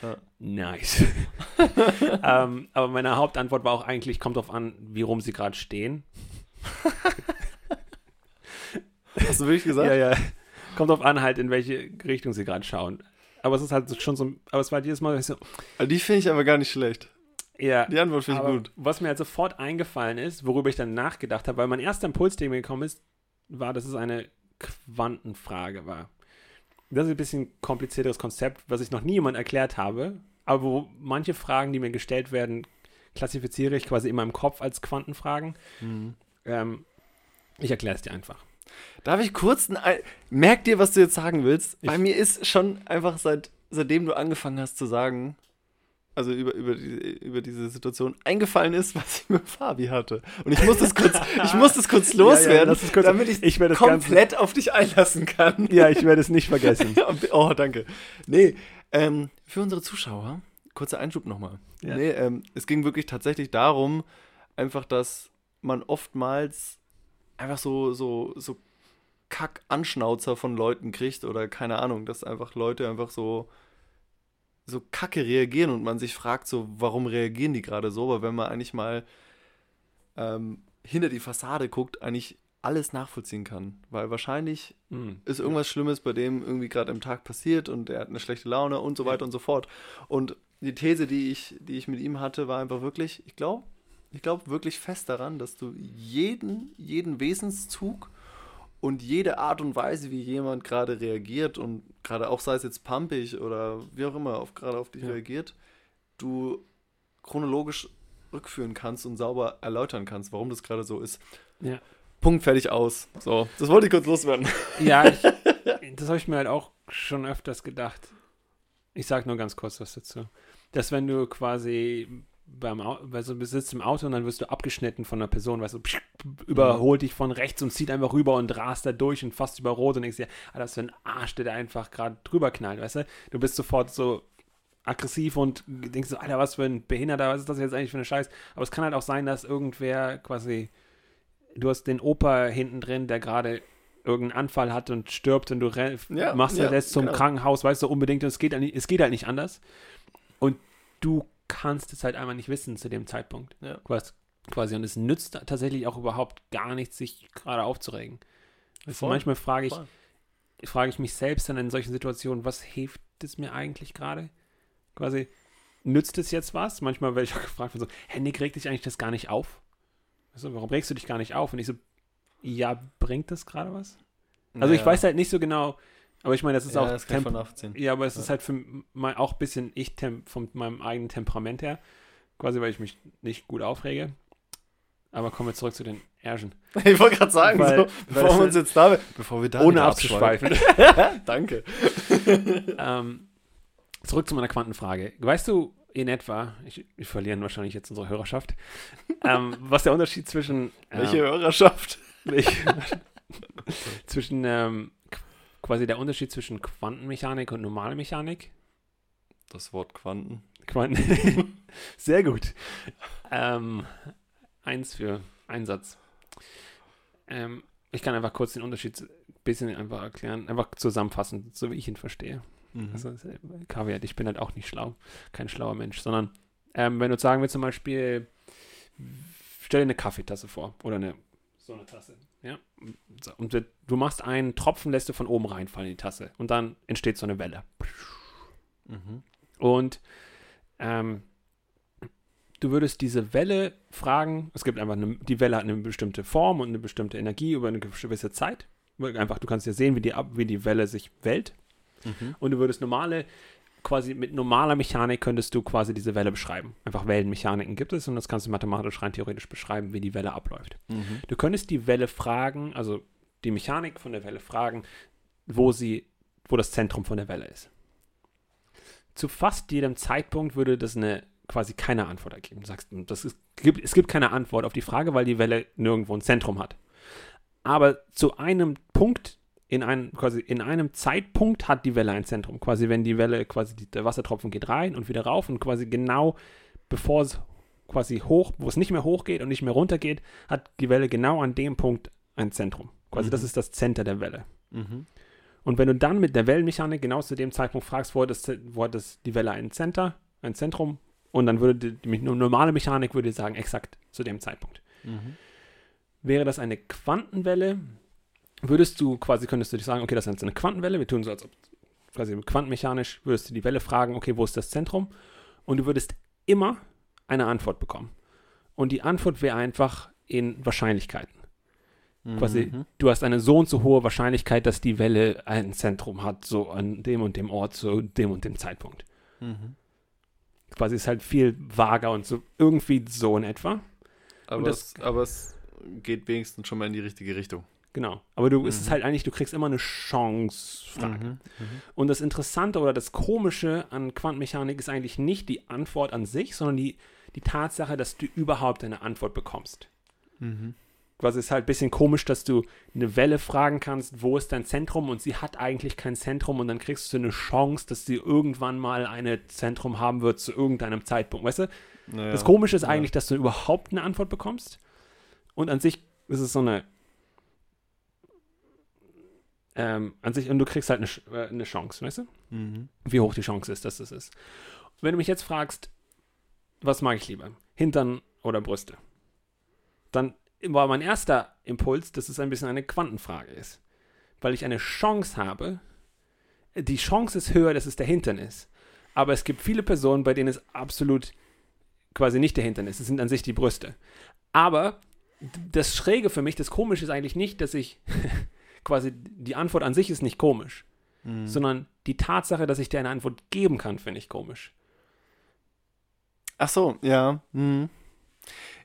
Ja. Nice. ähm, aber meine Hauptantwort war auch eigentlich, kommt drauf an, wie rum sie gerade stehen. Hast du wirklich gesagt? Ja, ja. Kommt drauf an, halt, in welche Richtung sie gerade schauen. Aber es ist halt schon so, aber es war jedes Mal so, Also Die finde ich aber gar nicht schlecht. ja. Die Antwort finde ich gut. Was mir halt sofort eingefallen ist, worüber ich dann nachgedacht habe, weil mein erster Impuls, der mir gekommen ist, war, dass es eine Quantenfrage war. Das ist ein bisschen komplizierteres Konzept, was ich noch nie jemand erklärt habe, aber wo manche Fragen, die mir gestellt werden, klassifiziere ich quasi in meinem Kopf als Quantenfragen. Ähm, ich erkläre es dir einfach. Darf ich kurz ein, Ei- merk dir, was du jetzt sagen willst? Ich- Bei mir ist schon einfach seit, seitdem du angefangen hast zu sagen, also über, über, die, über diese Situation eingefallen ist, was ich mit Fabi hatte. Und ich muss das kurz, ich muss das kurz loswerden, lass es kurz- damit ich, ich das komplett auf dich einlassen kann. Ja, ich werde es nicht vergessen. oh, danke. Nee, ähm, für unsere Zuschauer, kurzer Einschub nochmal. Ja. Nee, ähm, es ging wirklich tatsächlich darum, einfach, dass man oftmals einfach so, so, so Kack-Anschnauzer von Leuten kriegt oder keine Ahnung, dass einfach Leute einfach so, so kacke reagieren und man sich fragt, so, warum reagieren die gerade so? Aber wenn man eigentlich mal ähm, hinter die Fassade guckt, eigentlich alles nachvollziehen kann. Weil wahrscheinlich Hm. ist irgendwas Schlimmes bei dem irgendwie gerade im Tag passiert und er hat eine schlechte Laune und so weiter und so fort. Und die These, die ich, die ich mit ihm hatte, war einfach wirklich, ich glaube, ich glaube wirklich fest daran, dass du jeden, jeden Wesenszug und jede Art und Weise, wie jemand gerade reagiert und gerade auch sei es jetzt pumpig oder wie auch immer, auf, gerade auf dich Ja. reagiert, du chronologisch rückführen kannst und sauber erläutern kannst, warum das gerade so ist. Ja. Punkt, fertig, aus. So, das wollte ich kurz loswerden. Ja, ich, das habe ich mir halt auch schon öfters gedacht. Ich sage nur ganz kurz was dazu. Dass wenn du quasi beim also du sitzt im Auto und dann wirst du abgeschnitten von einer Person, weißt du, psch, überholt dich von rechts und zieht einfach rüber und rast da durch und fast über Rot und denkst dir, ah, das ist für ein Arsch, der da einfach gerade drüber knallt, weißt du? Du bist sofort so aggressiv und denkst so, Alter, was für ein Behinderter, was ist das jetzt eigentlich für eine Scheiß? Aber es kann halt auch sein, dass irgendwer quasi, du hast den Opa hinten drin, der gerade irgendeinen Anfall hat und stirbt und du Ja, machst ja, das zum genau. Krankenhaus, weißt du, unbedingt und es geht, halt nicht, es geht halt nicht anders. Und du kannst es halt einmal nicht wissen zu dem Zeitpunkt. Ja. Quasi. Und es nützt tatsächlich auch überhaupt gar nichts, sich gerade aufzuregen. Du, Voll, manchmal frage ich, voll. frage ich mich selbst dann in solchen Situationen, was hilft es mir eigentlich gerade? Quasi, nützt es jetzt was? Manchmal werde ich auch gefragt von so, hey Nick, regt dich eigentlich das gar nicht auf? Also, warum regst du dich gar nicht auf? Und ich so, ja, bringt das gerade was? Also ich Ja. weiß halt nicht so genau, aber ich meine, das ist ja, auch das Tempo. von nachziehen. Ja, aber es Ja. ist halt für mein, auch ein bisschen ich von meinem eigenen Temperament her. Quasi, weil ich mich nicht gut aufrege. Aber kommen wir zurück zu den Ärschen. Ich wollte gerade sagen, Weil- so, bevor wir uns jetzt da, bevor wir da Ohne abzuschweifen. Danke. ähm, zurück zu meiner Quantenfrage. Weißt du in etwa, ich, wir verlieren wahrscheinlich jetzt unsere Hörerschaft, ähm, was der Unterschied zwischen, ähm, Welche Hörerschaft? ich, zwischen ähm, quasi der Unterschied zwischen Quantenmechanik und normale Mechanik? Das Wort Quanten. Quanten. Sehr gut. Ähm, eins für Einsatz. Ähm, ich kann einfach kurz den Unterschied ein bisschen einfach erklären, einfach zusammenfassen, so wie ich ihn verstehe. Mhm. Also, äh, Kaviar, ich bin halt auch nicht schlau, kein schlauer Mensch, sondern ähm, wenn du sagen wir zum Beispiel, stell dir eine Kaffeetasse vor oder eine so eine Tasse, ja, und du- machst einen Tropfen, lässt du von oben reinfallen in die Tasse und dann entsteht so eine Welle. Mhm. Und ähm, du würdest diese Welle fragen, es gibt einfach eine, die Welle hat eine bestimmte Form und eine bestimmte Energie über eine gewisse Zeit. Einfach, du kannst ja sehen, wie die, ab- wie die Welle sich wählt. Mhm. Und du würdest normale, quasi mit normaler Mechanik könntest du quasi diese Welle beschreiben. Einfach Wellenmechaniken gibt es und das kannst du mathematisch rein theoretisch beschreiben, wie die Welle abläuft. Mhm. Du könntest die Welle fragen, also die Mechanik von der Welle fragen, wo sie, wo das Zentrum von der Welle ist. Zu fast jedem Zeitpunkt würde das eine quasi keine Antwort ergeben. Du sagst, das ist, gibt, es gibt keine Antwort auf die Frage, weil die Welle nirgendwo ein Zentrum hat. Aber zu einem Punkt, in einem, quasi in einem Zeitpunkt hat die Welle ein Zentrum. Quasi, wenn die Welle, quasi die, der Wassertropfen geht rein und wieder rauf und quasi genau bevor es quasi hoch, wo es nicht mehr hochgeht und nicht mehr runter geht, hat die Welle genau an dem Punkt ein Zentrum. Quasi Mhm. das ist das Center der Welle. Mhm. Und wenn du dann mit der Wellenmechanik genau zu dem Zeitpunkt fragst, wo hat, das, wo hat das die Welle ein Center, ein Zentrum, und dann würde die, die normale Mechanik würde sagen, exakt zu dem Zeitpunkt. Mhm. Wäre das eine Quantenwelle, würdest du quasi, könntest du dich sagen, okay, das ist jetzt eine Quantenwelle, wir tun so, als ob quasi quantenmechanisch würdest du die Welle fragen, okay, wo ist das Zentrum? Und du würdest immer eine Antwort bekommen. Und die Antwort wäre einfach in Wahrscheinlichkeiten. Quasi, Mhm. du hast eine so und so hohe Wahrscheinlichkeit, dass die Welle ein Zentrum hat, so an dem und dem Ort, zu dem und dem Zeitpunkt. Mhm. Quasi ist halt viel vager und so irgendwie so in etwa. Aber, das- es, aber es geht wenigstens schon mal in die richtige Richtung. Genau. Aber du, es ist Mhm. halt eigentlich, du kriegst immer eine Chance-Frage. Mhm. Mhm. Und das Interessante oder das Komische an Quantenmechanik ist eigentlich nicht die Antwort an sich, sondern die, die Tatsache, dass du überhaupt eine Antwort bekommst. Mhm. Quasi ist halt ein bisschen komisch, dass du eine Welle fragen kannst, wo ist dein Zentrum und sie hat eigentlich kein Zentrum und dann kriegst du eine Chance, dass sie irgendwann mal ein Zentrum haben wird zu irgendeinem Zeitpunkt. Weißt du? Naja, Das Komische ist ja. eigentlich, dass du überhaupt eine Antwort bekommst und an sich ist es so eine ähm, an sich und du kriegst halt eine, äh, eine Chance, weißt du? Mhm. wie hoch die Chance ist, dass das ist. Wenn du mich jetzt fragst, was mag ich lieber? Hintern oder Brüste? Dann war mein erster Impuls, dass es ein bisschen eine Quantenfrage ist. Weil ich eine Chance habe, die Chance ist höher, dass es der Hintern ist. Aber es gibt viele Personen, bei denen es absolut quasi nicht der Hintern ist. Es sind an sich die Brüste. Aber das Schräge für mich, das Komische ist eigentlich nicht, dass ich quasi die Antwort an sich ist nicht komisch Mhm. sondern die Tatsache, dass ich dir eine Antwort geben kann, finde ich komisch. Ach so, ja. Mhm.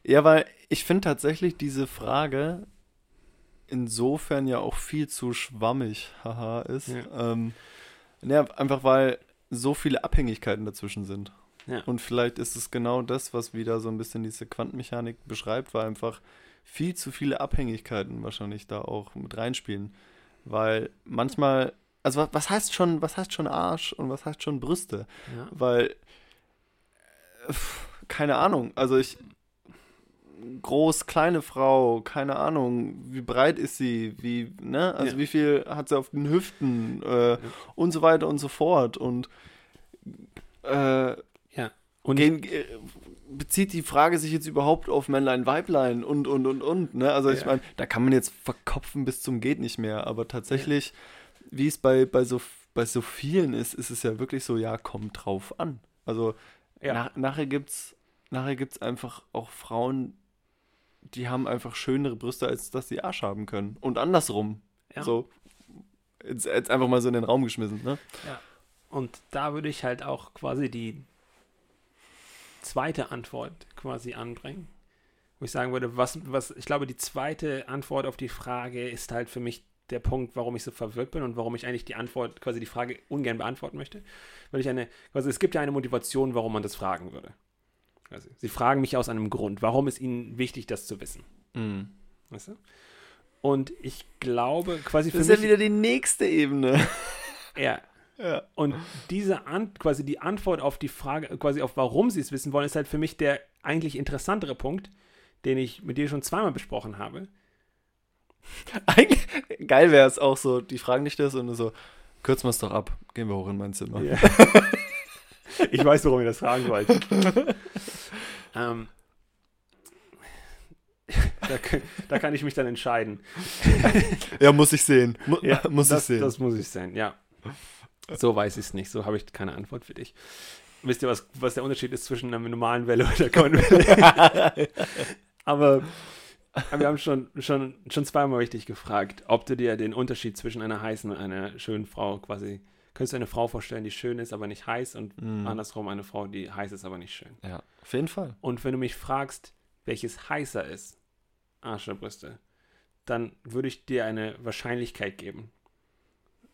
Ja, weil ich finde tatsächlich diese Frage insofern ja auch viel zu schwammig, haha, ist. Ja. Ähm, ja, einfach weil so viele Abhängigkeiten dazwischen sind. Ja. Und vielleicht ist es genau das, was wieder so ein bisschen diese Quantenmechanik beschreibt, weil einfach viel zu viele Abhängigkeiten wahrscheinlich da auch mit reinspielen. Weil manchmal also was heißt schon, was heißt schon Arsch und was heißt schon Brüste? Ja. Weil, äh, keine Ahnung, also ich, groß, kleine Frau, keine Ahnung, wie breit ist sie, wie, ne, also Ja. wie viel hat sie auf den Hüften äh, und so weiter und so fort und äh, Und gehen, bezieht die Frage sich jetzt überhaupt auf Männlein, Weiblein und, und, und, und, ne, also ich Ja. meine, da kann man jetzt verkopfen bis zum geht nicht mehr, aber tatsächlich, wie es bei, bei so bei so vielen ist, ist es ja wirklich so, ja, kommt drauf an. Also ja, nach, nachher gibt's nachher gibt's einfach auch Frauen, die haben einfach schönere Brüste, als dass sie Arsch haben können. Und andersrum. Ja. So. Jetzt, jetzt einfach mal so in den Raum geschmissen, ne? Und da würde ich halt auch quasi die zweite Antwort quasi anbringen. Wo ich sagen würde, was, was, ich glaube, die zweite Antwort auf die Frage ist halt für mich der Punkt, warum ich so verwirrt bin und warum ich eigentlich die Antwort, quasi die Frage ungern beantworten möchte. Weil ich eine, quasi es gibt ja eine Motivation, warum man das fragen würde. Also, sie fragen mich aus einem Grund. Warum ist ihnen wichtig, das zu wissen? Mhm. Weißt du? Und ich glaube, quasi für Das ist mich. ja wieder die nächste Ebene. ja, ja. Und diese An quasi die Antwort auf die Frage, quasi auf warum sie es wissen wollen, ist halt für mich der eigentlich interessantere Punkt, den ich mit dir schon zweimal besprochen habe. Eigentlich, geil wäre es auch so, die fragen dich das und so, kürzen wir es doch ab, gehen wir hoch in mein Zimmer. Ja. ich weiß, warum ihr das fragen wollt. ähm, da, kann- da kann ich mich dann entscheiden. Ja, muss ich sehen. Mu Ja, muss das, ich sehen. Das muss ich sehen, ja. So weiß ich es nicht. So habe ich keine Antwort für dich. Wisst ihr, was, was der Unterschied ist zwischen einer normalen Welle und einer Konwelle? aber, aber wir haben schon, schon, schon zweimal richtig gefragt, ob du dir den Unterschied zwischen einer heißen und einer schönen Frau quasi. Könntest du eine Frau vorstellen, die schön ist, aber nicht heiß und Mhm. andersrum eine Frau, die heiß ist, aber nicht schön? Ja, auf jeden Fall. Und wenn du mich fragst, welches heißer ist, Arsch oder Brüste, dann würde ich dir eine Wahrscheinlichkeit geben.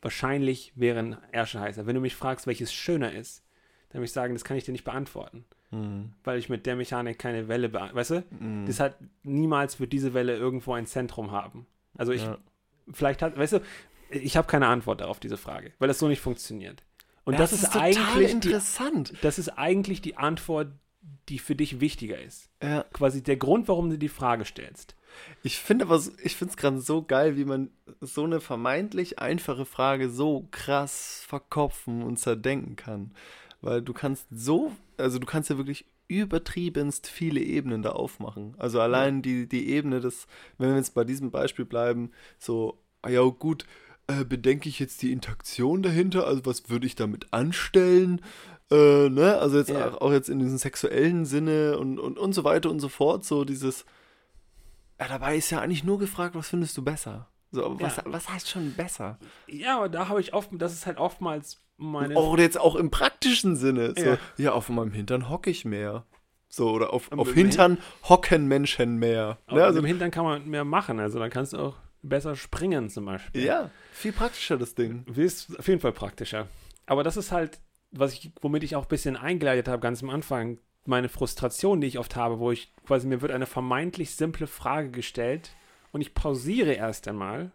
Wahrscheinlich wären Ärsche heißer. Wenn du mich fragst, welches schöner ist, dann würde ich sagen, das kann ich dir nicht beantworten, Mhm. weil ich mit der Mechanik keine Welle beantworte. Weißt du? Mhm. Das hat niemals wird diese Welle irgendwo ein Zentrum haben. Also ich, ja. vielleicht hat, weißt du, ich habe keine Antwort auf diese Frage, weil das so nicht funktioniert. Und Ja, das, ist, total eigentlich die, interessant. das ist eigentlich die Antwort, die für dich wichtiger ist. Ja. Quasi der Grund, warum du die Frage stellst. Ich finde aber, ich finde es gerade so geil, wie man so eine vermeintlich einfache Frage so krass verkopfen und zerdenken kann. Weil du kannst so, also du kannst ja wirklich übertriebenst viele Ebenen da aufmachen. Also allein die, die Ebene des, wenn wir jetzt bei diesem Beispiel bleiben, so, ah ja gut, äh, bedenke ich jetzt die Interaktion dahinter, also was würde ich damit anstellen? Äh, ne? Also jetzt Ja. auch, auch jetzt in diesem sexuellen Sinne und, und, und so weiter und so fort, so dieses, ja, dabei ist ja eigentlich nur gefragt, was findest du besser? So, was, Ja. was heißt schon besser? Ja, aber da habe ich oft, das ist halt oftmals meine. Oder jetzt auch im praktischen Sinne. So, ja. Ja. auf meinem Hintern hocke ich mehr. So, oder auf, auf Hintern hocken Menschen mehr. aber Ne? Also, im Hintern kann man mehr machen, also dann kannst du auch besser springen zum Beispiel. ja, viel praktischer das Ding. Ist auf jeden Fall praktischer. Aber das ist halt, was ich, womit ich auch ein bisschen eingeleitet habe, ganz am Anfang, meine Frustration, die ich oft habe, wo ich quasi mir wird eine vermeintlich simple Frage gestellt und ich pausiere erst einmal,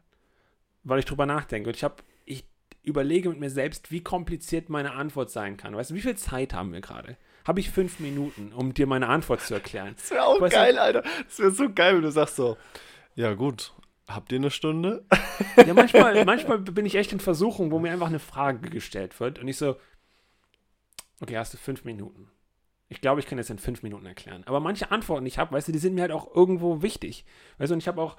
weil ich drüber nachdenke. Und ich habe, ich überlege mit mir selbst, wie kompliziert meine Antwort sein kann. Weißt du, wie viel Zeit haben wir gerade? Habe ich fünf Minuten, um dir meine Antwort zu erklären? Das wäre auch Weißt du- geil, Alter. Das wäre so geil, wenn du sagst so, ja gut, habt ihr eine Stunde? Ja, manchmal, manchmal bin ich echt in Versuchung, wo mir einfach eine Frage gestellt wird und ich so, okay, hast du fünf Minuten. Ich glaube, ich kann das in fünf Minuten erklären. Aber manche Antworten, die ich habe, weißt du, die sind mir halt auch irgendwo wichtig. Weißt du, und ich habe auch,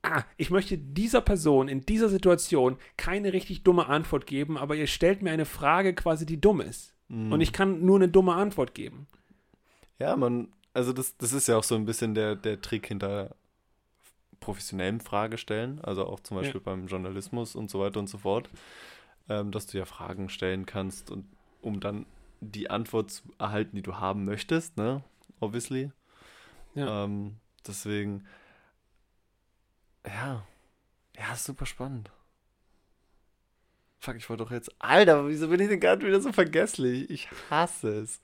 ah, ich möchte dieser Person in dieser Situation keine richtig dumme Antwort geben, aber ihr stellt mir eine Frage quasi, die dumm ist. Und ich kann nur eine dumme Antwort geben. Ja, man, also das, das ist ja auch so ein bisschen der, der Trick hinter professionellem Fragestellen, also auch zum Beispiel beim Journalismus und so weiter und so fort, ähm, dass du ja Fragen stellen kannst und um dann die Antwort zu erhalten, die du haben möchtest, ne? Obviously. Ja. Ähm, deswegen, ja, ja, ist super spannend. Fuck, ich wollte doch jetzt. Alter, wieso bin ich denn gerade wieder so vergesslich? Ich hasse es.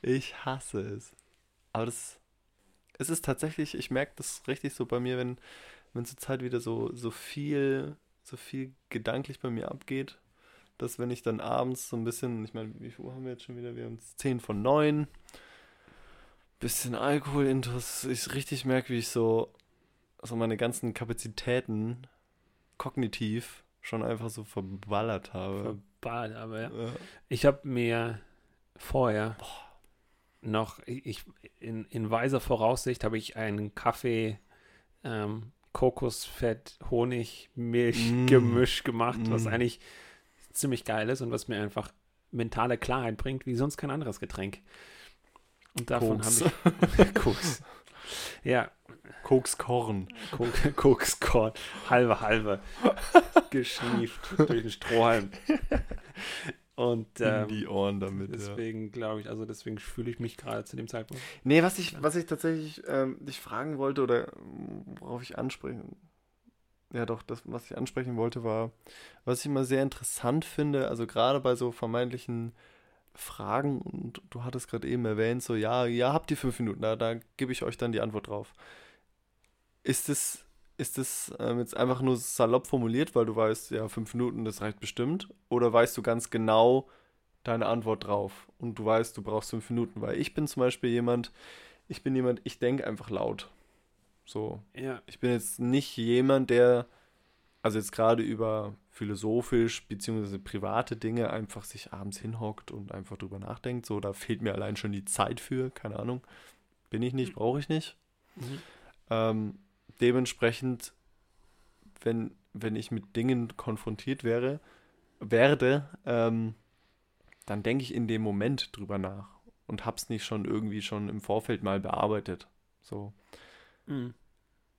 Ich hasse es. Aber das. Es ist tatsächlich, ich merke das richtig so bei mir, wenn, wenn zur Zeit wieder so, so viel, so viel gedanklich bei mir abgeht, dass wenn ich dann abends so ein bisschen, ich meine, wie viel Uhr haben wir jetzt schon wieder? Wir haben 10 von 9. Bisschen Alkohol intus, ich richtig merke, wie ich so, so meine ganzen Kapazitäten kognitiv schon einfach so verballert habe. Verballert, aber ja. Ja. Ich habe mir vorher noch, ich, in, in weiser Voraussicht habe ich einen Kaffee, ähm, Kokosfett, Honig, Milch, Mm. Gemisch gemacht, was Mm. eigentlich ziemlich geil ist und was mir einfach mentale Klarheit bringt, wie sonst kein anderes Getränk. Und davon habe ich Koks. Ja, Kokskorn. Kok- Kokskorn, halbe, halbe, geschnieft durch den Strohhalm. Und in ähm, die Ohren damit. Ja. deswegen glaube ich, also deswegen fühle ich mich gerade zu dem Zeitpunkt. Nee, was ich, was ich tatsächlich ähm, dich fragen wollte oder worauf ich ansprechen. Ja, doch, das, was ich ansprechen wollte, war, was ich immer sehr interessant finde, also gerade bei so vermeintlichen Fragen, und du hattest gerade eben erwähnt, so, ja, ja, habt ihr fünf Minuten, da, da gebe ich euch dann die Antwort drauf. Ist es, ist es ähm, jetzt einfach nur salopp formuliert, weil du weißt, ja, fünf Minuten, das reicht bestimmt? Oder weißt du ganz genau deine Antwort drauf und du weißt, du brauchst fünf Minuten? Weil ich bin zum Beispiel jemand, ich bin jemand, ich denke einfach laut. So, Ja, ich bin jetzt nicht jemand, der, also jetzt gerade über philosophisch beziehungsweise private Dinge einfach sich abends hinhockt und einfach drüber nachdenkt. So, da fehlt mir allein schon die Zeit für, keine Ahnung. Bin ich nicht, brauche ich nicht. mhm. Ähm, dementsprechend, wenn, wenn ich mit Dingen konfrontiert wäre, werde, ähm, dann denke ich in dem Moment drüber nach und hab's nicht schon irgendwie schon im Vorfeld mal bearbeitet. So. Mhm.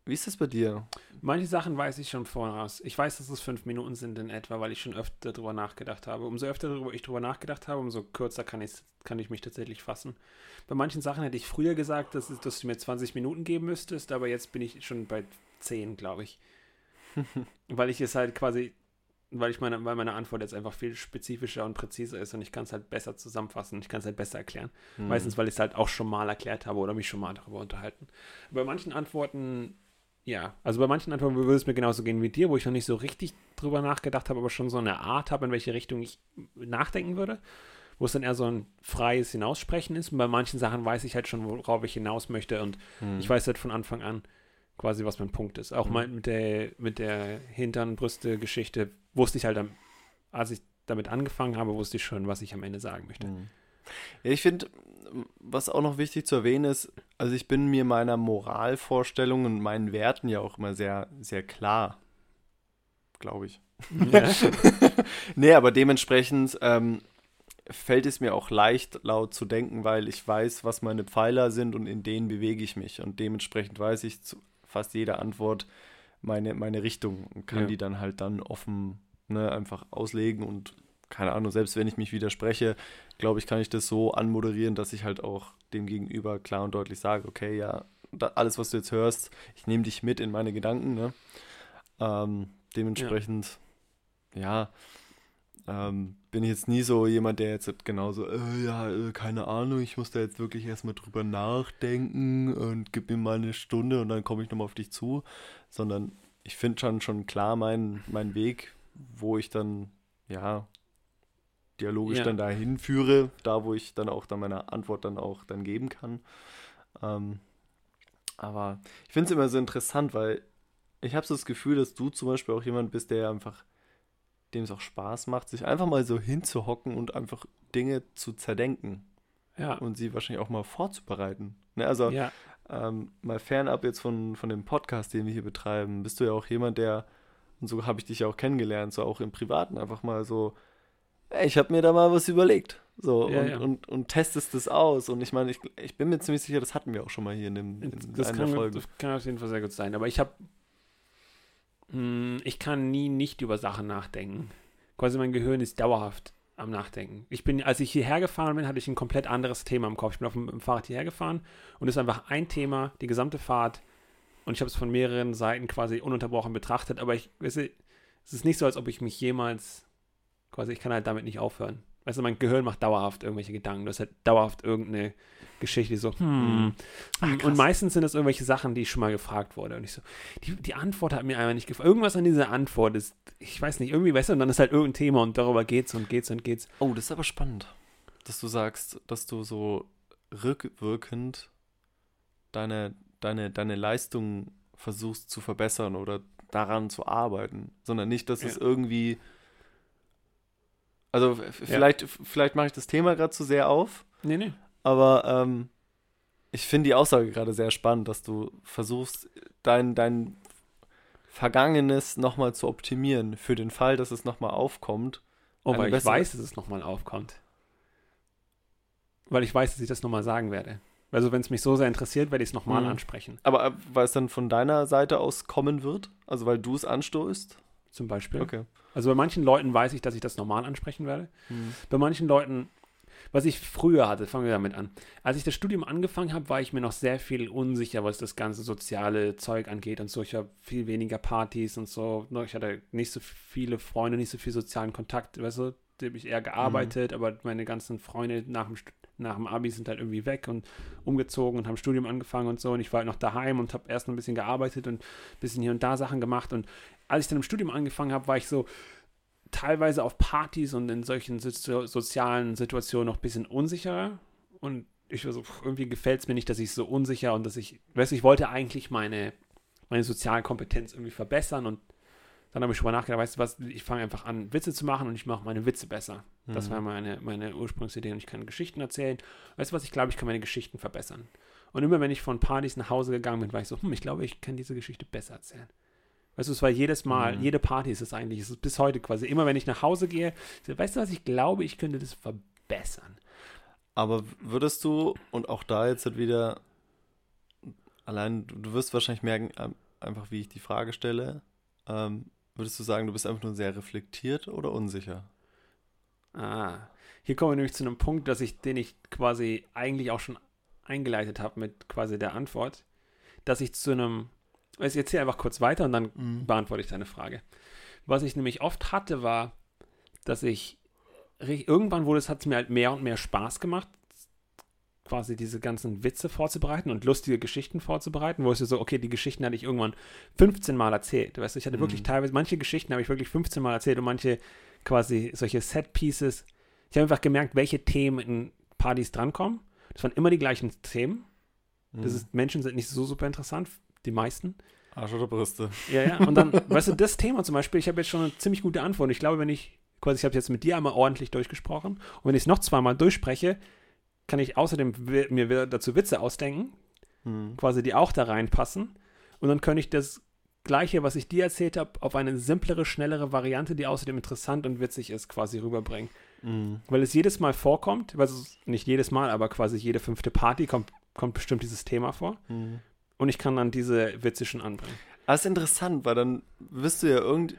Wie ist das bei dir? Manche Sachen weiß ich schon voraus. Ich weiß, dass es fünf Minuten sind in etwa, weil ich schon öfter drüber nachgedacht habe. Umso öfter darüber ich drüber nachgedacht habe, umso kürzer kann ich, kann ich mich tatsächlich fassen. Bei manchen Sachen hätte ich früher gesagt, dass, es- dass du mir 20 Minuten geben müsstest, aber jetzt bin ich schon bei 10, glaube ich. weil ich es halt quasi, weil ich meine, weil meine Antwort jetzt einfach viel spezifischer und präziser ist und ich kann es halt besser zusammenfassen, ich kann es halt besser erklären. Hm. Meistens, weil ich es halt auch schon mal erklärt habe oder mich schon mal darüber unterhalten. Bei manchen Antworten, ja, also bei manchen Antworten würde es mir genauso gehen wie dir, wo ich noch nicht so richtig drüber nachgedacht habe, aber schon so eine Art habe, in welche Richtung ich nachdenken würde. Wo es dann eher so ein freies Hinaussprechen ist. Und bei manchen Sachen weiß ich halt schon, worauf ich hinaus möchte. Und Hm. ich weiß halt von Anfang an quasi, was mein Punkt ist. Auch mal mit der, mit der Hintern-Brüste-Geschichte wusste ich halt, am- als ich damit angefangen habe, wusste ich schon, was ich am Ende sagen möchte. Hm. Ja, ich finde, was auch noch wichtig zu erwähnen ist, also ich bin mir meiner Moralvorstellung und meinen Werten ja auch immer sehr, sehr klar. Glaube ich. Ja. Nee, aber dementsprechend ähm, fällt es mir auch leicht, laut zu denken, weil ich weiß, was meine Pfeiler sind und in denen bewege ich mich. Und dementsprechend weiß ich zu fast jeder Antwort meine, meine Richtung und kann Ja. die dann halt dann offen ne, einfach auslegen und keine Ahnung, selbst wenn ich mich widerspreche, glaube ich, kann ich das so anmoderieren, dass ich halt auch dem Gegenüber klar und deutlich sage, okay, ja, alles, was du jetzt hörst, ich nehme dich mit in meine Gedanken, ne? Ähm, dementsprechend, ja, ähm, bin ich jetzt nie so jemand, der jetzt genauso, äh, ja, äh, keine Ahnung, ich muss da jetzt wirklich erstmal drüber nachdenken und gib mir mal eine Stunde und dann komme ich nochmal auf dich zu, sondern ich finde schon, schon klar meinen meinen Weg, wo ich dann, ja, dialogisch Ja. dann dahin führe, da wo ich dann auch dann meine Antwort dann auch dann geben kann. Ähm, aber ich finde es immer so interessant, weil ich habe so das Gefühl, dass du zum Beispiel auch jemand bist, der einfach, dem es auch Spaß macht, sich einfach mal so hinzuhocken und einfach Dinge zu zerdenken ja. und sie wahrscheinlich auch mal vorzubereiten. Ne, also ja. ähm, mal fernab jetzt von, von dem Podcast, den wir hier betreiben, bist du ja auch jemand, der, und so habe ich dich ja auch kennengelernt, so auch im Privaten einfach mal so, ich habe mir da mal was überlegt. So, Ja, und, ja. Und, und testest das aus. Und ich meine, ich, ich bin mir ziemlich sicher, das hatten wir auch schon mal hier in, dem, in Das einer kann, Folge. das kann auf jeden Fall sehr gut sein. Aber ich habe. Ich kann nie nicht über Sachen nachdenken. Quasi mein Gehirn ist dauerhaft am Nachdenken. Ich bin, als ich hierher gefahren bin, hatte ich ein komplett anderes Thema im Kopf. Ich bin auf dem, Fahrrad hierher gefahren und es ist einfach ein Thema, die gesamte Fahrt. Und ich habe es von mehreren Seiten quasi ununterbrochen betrachtet. Aber ich, weißt du, es ist nicht so, als ob ich mich jemals quasi, ich kann halt damit nicht aufhören. weißt du, mein Gehirn macht dauerhaft irgendwelche Gedanken. Du hast halt dauerhaft irgendeine Geschichte, die so, hm. Mhm. Ach, und meistens sind das irgendwelche Sachen, die ich schon mal gefragt wurde. Und ich so, die, die Antwort hat mir einfach nicht gefallen. Irgendwas an dieser Antwort ist, ich weiß nicht, irgendwie, weißt du, und dann ist halt irgendein Thema und darüber geht's und geht's und geht's. Oh, das ist aber spannend, dass du sagst, dass du so rückwirkend deine, deine, deine Leistung versuchst zu verbessern oder daran zu arbeiten, sondern nicht, dass es Ja. irgendwie. Also vielleicht, vielleicht mache ich das Thema gerade zu sehr auf, Nee, nee. aber ähm, ich finde die Aussage gerade sehr spannend, dass du versuchst, dein, dein Vergangenes nochmal zu optimieren für den Fall, dass es nochmal aufkommt. Oh, weil ich weiß, dass es nochmal aufkommt. Weil ich weiß, dass ich das nochmal sagen werde. Also wenn es mich so sehr interessiert, werde ich es nochmal Mhm. ansprechen. Aber äh, weil es dann von deiner Seite aus kommen wird? Also weil du es anstoßt? Zum Beispiel. Okay. Also bei manchen Leuten weiß ich, dass ich das normal ansprechen werde. Hm. Bei manchen Leuten, was ich früher hatte, fangen wir damit an. Als ich das Studium angefangen habe, war ich mir noch sehr viel unsicher, was das ganze soziale Zeug angeht und so. Ich habe viel weniger Partys und so. Ne, Ich hatte nicht so viele Freunde, nicht so viel sozialen Kontakt. Weißt du, da habe ich eher gearbeitet, aber meine ganzen Freunde nach dem, Stu- nach dem Abi sind halt irgendwie weg und umgezogen und haben Studium angefangen und so. Und ich war halt noch daheim und habe erst noch ein bisschen gearbeitet und ein bisschen hier und da Sachen gemacht. Und als ich dann im Studium angefangen habe, war ich so, teilweise auf Partys und in solchen so sozialen Situationen noch ein bisschen unsicherer. Und ich war so, irgendwie gefällt es mir nicht, dass ich so unsicher und dass ich, weißt du, ich wollte eigentlich meine, meine soziale Kompetenz irgendwie verbessern und dann habe ich schon mal nachgedacht, weißt du was, ich fange einfach an, Witze zu machen und ich mache meine Witze besser. Das Mhm. war meine, meine Ursprungsidee und ich kann Geschichten erzählen. Weißt du was, ich glaube, ich kann meine Geschichten verbessern. Und immer wenn ich von Partys nach Hause gegangen bin, war ich so, hm, ich glaube, ich kann diese Geschichte besser erzählen. Weißt du, es war jedes Mal, Mhm. jede Party ist es eigentlich, es ist bis heute quasi, immer wenn ich nach Hause gehe, so, weißt du was, ich glaube, ich könnte das verbessern. Aber würdest du, und auch da jetzt halt wieder, allein, du, du wirst wahrscheinlich merken, ähm, einfach wie ich die Frage stelle, ähm, würdest du sagen, du bist einfach nur sehr reflektiert oder unsicher? Ah, hier kommen wir nämlich zu einem Punkt, dass ich, den ich quasi eigentlich auch schon eingeleitet habe mit quasi der Antwort, dass ich zu einem, also ich erzähle einfach kurz weiter und dann beantworte ich deine Frage. Was ich nämlich oft hatte, war, dass ich irgendwann wurde es, hat es mir halt mehr und mehr Spaß gemacht, quasi diese ganzen Witze vorzubereiten und lustige Geschichten vorzubereiten, wo es so, okay, die Geschichten hatte ich irgendwann 15 Mal erzählt. Weißt du, ich hatte Mhm. wirklich teilweise, manche Geschichten habe ich wirklich 15 Mal erzählt und manche quasi solche Set-Pieces. Ich habe einfach gemerkt, welche Themen in Partys drankommen. Das waren immer die gleichen Themen. Das Mhm. ist, Menschen sind nicht so super interessant, die meisten. Arsch oder Brüste? Ja, ja. Und dann, weißt du, das Thema zum Beispiel, ich habe jetzt schon eine ziemlich gute Antwort. Ich glaube, wenn ich, quasi, ich habe jetzt mit dir einmal ordentlich durchgesprochen und wenn ich es noch zweimal durchspreche, kann ich außerdem mir dazu Witze ausdenken, Mhm. quasi die auch da reinpassen. Und dann könnte ich das Gleiche, was ich dir erzählt habe, auf eine simplere, schnellere Variante, die außerdem interessant und witzig ist, quasi rüberbringen. Mhm. Weil es jedes Mal vorkommt, weil es nicht jedes Mal, aber quasi jede fünfte Party kommt, kommt bestimmt dieses Thema vor. Mhm. Und ich kann dann diese Witze schon anbringen. Das ist interessant, weil dann bist du ja irgend,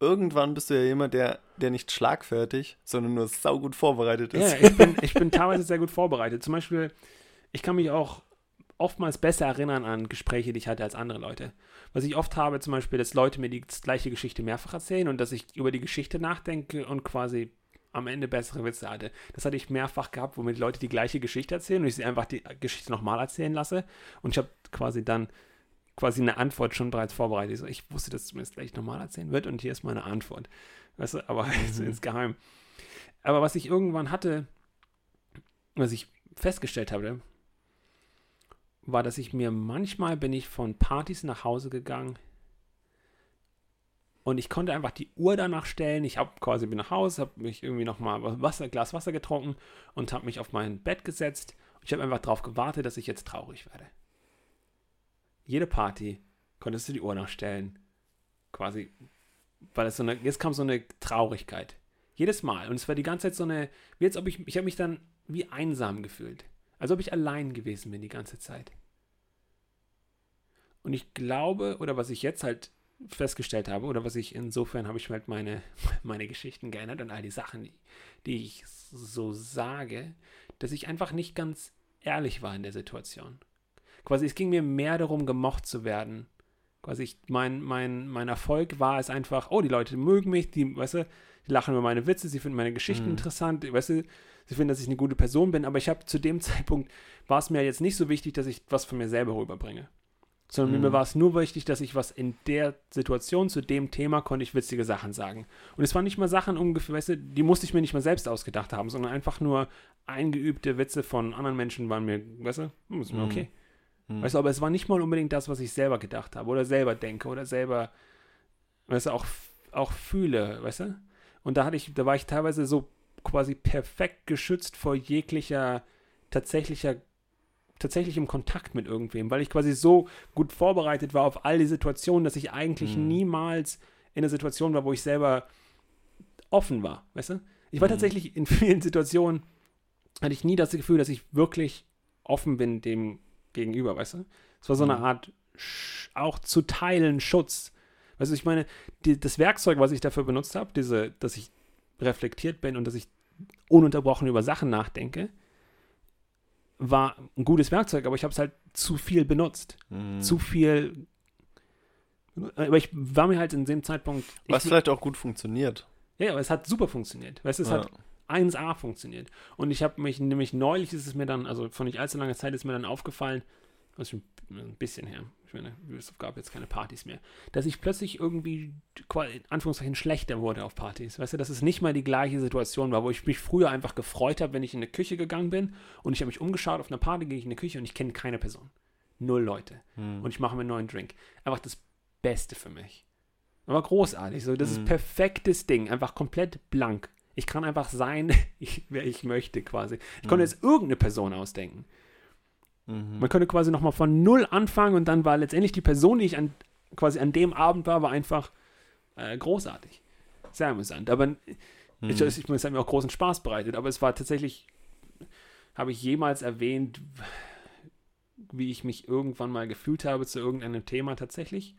irgendwann bist du ja jemand, der, der nicht schlagfertig, sondern nur saugut vorbereitet ist. Ja, ich bin, ich bin teilweise sehr gut vorbereitet. Zum Beispiel, ich kann mich auch oftmals besser erinnern an Gespräche, die ich hatte als andere Leute. Was ich oft habe, zum Beispiel, dass Leute mir die gleiche Geschichte mehrfach erzählen und dass ich über die Geschichte nachdenke und quasi am Ende bessere Witze hatte. Das hatte ich mehrfach gehabt, wo mir die Leute die gleiche Geschichte erzählen und ich sie einfach die Geschichte nochmal erzählen lasse. Und ich habe quasi dann quasi eine Antwort schon bereits vorbereitet. Ich, so, ich wusste, dass es mir das gleich nochmal erzählen wird und hier ist meine Antwort. Weißt du, aber Mhm. insgeheim. Aber was ich irgendwann hatte, was ich festgestellt habe, war, dass ich mir manchmal bin ich von Partys nach Hause gegangen und ich konnte einfach die Uhr danach stellen. Ich habe quasi bin nach Hause, habe mich irgendwie noch mal Wasser, Glas Wasser getrunken und habe mich auf mein Bett gesetzt. Ich habe einfach darauf gewartet, dass ich jetzt traurig werde. Jede Party konntest du die Uhr nachstellen, quasi, weil es so eine, jetzt kam so eine Traurigkeit. Jedes Mal. Und es war die ganze Zeit so eine, wie als ob ich, ich habe mich dann wie einsam gefühlt. Als ob ich allein gewesen bin die ganze Zeit. Und ich glaube, oder was ich jetzt halt festgestellt habe, oder was ich insofern habe ich halt meine, meine Geschichten geändert und all die Sachen, die, die ich so sage, dass ich einfach nicht ganz ehrlich war in der Situation. Quasi, es ging mir mehr darum, gemocht zu werden. Quasi, ich, mein, mein, mein Erfolg war es einfach, oh, die Leute mögen mich, die, weißt du, die lachen über meine Witze, sie finden meine Geschichten Mhm. interessant, weißt du, sie finden, dass ich eine gute Person bin, aber ich habe zu dem Zeitpunkt, war es mir jetzt nicht so wichtig, dass ich was von mir selber rüberbringe. Sondern Mhm. mir war es nur wichtig, dass ich was in der Situation zu dem Thema konnte ich witzige Sachen sagen. Und es waren nicht mal Sachen ungefähr, weißt du, die musste ich mir nicht mal selbst ausgedacht haben, sondern einfach nur eingeübte Witze von anderen Menschen waren mir, weißt du, hm, ist mir Mhm. Hm. Weißt du, aber es war nicht mal unbedingt das, was ich selber gedacht habe oder selber denke oder selber, weißt du, auch, auch fühle, weißt du? Und da hatte ich, da war ich teilweise so quasi perfekt geschützt vor jeglicher tatsächlicher tatsächlichem Kontakt mit irgendwem, weil ich quasi so gut vorbereitet war auf all die Situationen, dass ich eigentlich Mhm. niemals in einer Situation war, wo ich selber offen war, weißt du? Ich war Mhm. tatsächlich in vielen Situationen, hatte ich nie das Gefühl, dass ich wirklich offen bin dem gegenüber, weißt du? Es war so eine Mhm. Art auch zu teilen Schutz. Weißt du, ich meine, die, das Werkzeug, was ich dafür benutzt habe, diese, dass ich reflektiert bin und dass ich ununterbrochen über Sachen nachdenke, war ein gutes Werkzeug, aber ich habe es halt zu viel benutzt. Hm. Zu viel. Aber ich war mir halt in dem Zeitpunkt. Was vielleicht auch gut funktioniert. ja, aber es hat super funktioniert. Weißt du, es Ja. hat 1A funktioniert. Und ich habe mich nämlich neulich ist es mir dann, also vor nicht allzu langer Zeit ist mir dann aufgefallen, ist schon ein bisschen her, ich meine, es gab jetzt keine Partys mehr, dass ich plötzlich irgendwie, in Anführungszeichen, schlechter wurde auf Partys. Weißt du, dass es nicht mal die gleiche Situation war, wo ich mich früher einfach gefreut habe, wenn ich in eine Küche gegangen bin und ich habe mich umgeschaut, auf einer Party gehe ich in eine Küche und ich kenne keine Person. Null Leute. Hm. Und ich mache mir einen neuen Drink. Einfach das Beste für mich. Aber großartig. So, das Mhm. ist perfektes Ding. Einfach komplett blank. Ich kann einfach sein, wer ich möchte quasi. Ich konnte Mhm. jetzt irgendeine Person ausdenken. Mhm. Man könnte quasi nochmal von null anfangen und dann war letztendlich die Person, die ich an, quasi an dem Abend war, war einfach äh, großartig. Sehr amüsant. Aber Hm. ich, ich, es hat mir auch großen Spaß bereitet. Aber es war tatsächlich, habe ich jemals erwähnt, wie ich mich irgendwann mal gefühlt habe zu irgendeinem Thema tatsächlich?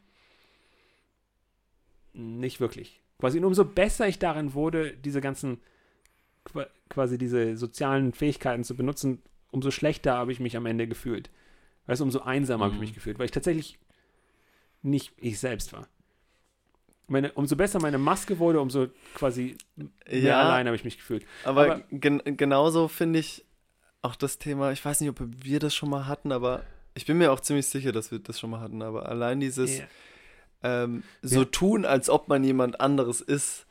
Nicht wirklich. Quasi und umso besser ich darin wurde, diese ganzen qua- quasi diese sozialen Fähigkeiten zu benutzen, umso schlechter habe ich mich am Ende gefühlt. Weißt du, umso einsamer habe ich Mhm. mich gefühlt, weil ich tatsächlich nicht ich selbst war. Meine, umso besser meine Maske wurde, umso quasi mehr ja, allein habe ich mich gefühlt. aber, aber- gen genauso finde ich auch das Thema, ich weiß nicht, ob wir das schon mal hatten, aber ich bin mir auch ziemlich sicher, dass wir das schon mal hatten, aber allein dieses Ja. Ähm, so Ja. tun, als ob man jemand anderes ist,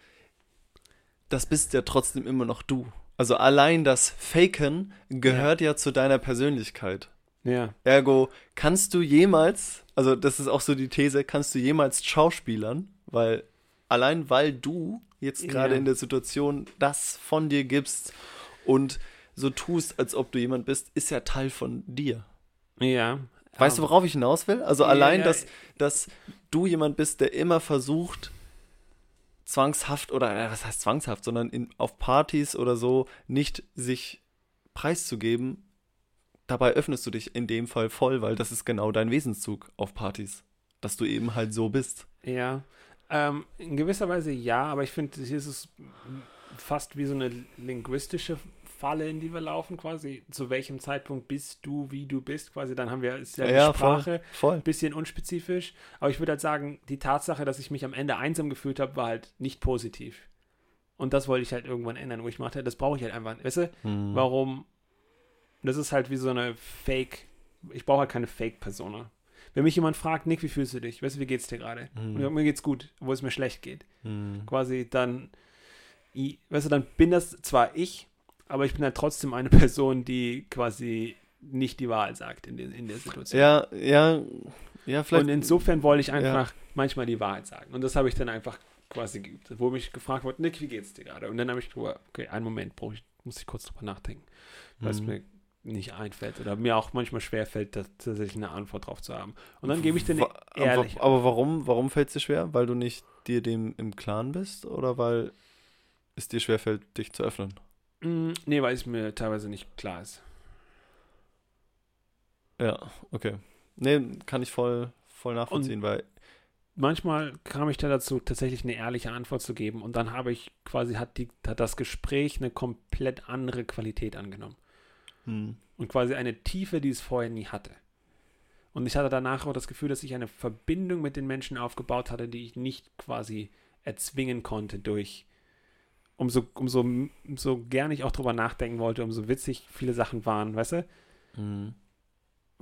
das bist ja trotzdem immer noch du. Also allein das Faken gehört ja, zu deiner Persönlichkeit. Ja. Ergo, kannst du jemals, also das ist auch so die These, kannst du jemals Schauspielern, weil allein weil du jetzt gerade Ja. in der Situation das von dir gibst und so tust, als ob du jemand bist, ist ja Teil von dir. Ja. Weißt du, worauf ich hinaus will? Also Ja, allein, ja. dass, dass du jemand bist, der immer versucht, zwangshaft oder äh, was heißt zwangshaft, sondern in, auf Partys oder so nicht sich preiszugeben, dabei öffnest du dich in dem Fall voll, weil das ist genau dein Wesenszug auf Partys, dass du eben halt so bist. Ja. Ähm, in gewisser Weise ja, aber ich finde, hier ist es fast wie so eine linguistische Falle, in die wir laufen, quasi. Zu welchem Zeitpunkt bist du, wie du bist, quasi. Dann haben wir, ist ja, Ja, die Sprache voll. ein bisschen unspezifisch. Aber ich würde halt sagen, die Tatsache, dass ich mich am Ende einsam gefühlt habe, war halt nicht positiv. Und das wollte ich halt irgendwann ändern, wo ich machte, das brauche ich halt einfach. Weißt du, Hm. warum? Das ist halt wie so eine Fake. Ich brauche halt keine Fake-Persona. Wenn mich jemand fragt, Nick, wie fühlst du dich? Weißt du, wie geht's dir gerade? Hm. Und ich mir geht's gut, wo es mir schlecht geht. Hm. Quasi dann, i- weißt du, dann bin das zwar ich, aber ich bin halt trotzdem eine Person, die quasi nicht die Wahrheit sagt in, der in der Situation. Ja, ja, ja, vielleicht. Und insofern wollte ich einfach manchmal die Wahrheit sagen. Und das habe ich dann einfach quasi geübt. Wo mich gefragt wurde, Nick, wie geht's dir gerade? Und dann habe ich drüber, okay, einen Moment, brauche ich, muss ich kurz drüber nachdenken, weil es Mhm. mir nicht einfällt oder mir auch manchmal schwerfällt, da tatsächlich eine Antwort drauf zu haben. Und dann gebe ich dir Wa- aber- Aber warum, warum fällt es dir schwer? Weil du nicht dir dem im Klaren bist oder weil es dir schwerfällt, dich zu öffnen? Mm, Nee, weil es mir teilweise nicht klar ist. Ja, okay. Nee, kann ich voll, voll nachvollziehen, weil. Manchmal kam ich da dazu, tatsächlich eine ehrliche Antwort zu geben und dann habe ich quasi, hat, die, hat das Gespräch eine komplett andere Qualität angenommen. Hm. und quasi eine Tiefe, die es vorher nie hatte. Und ich hatte danach auch das Gefühl, dass ich eine Verbindung mit den Menschen aufgebaut hatte, die ich nicht quasi erzwingen konnte durch umso, umso, umso gern ich auch drüber nachdenken wollte, umso witzig viele Sachen waren, weißt du? Mhm.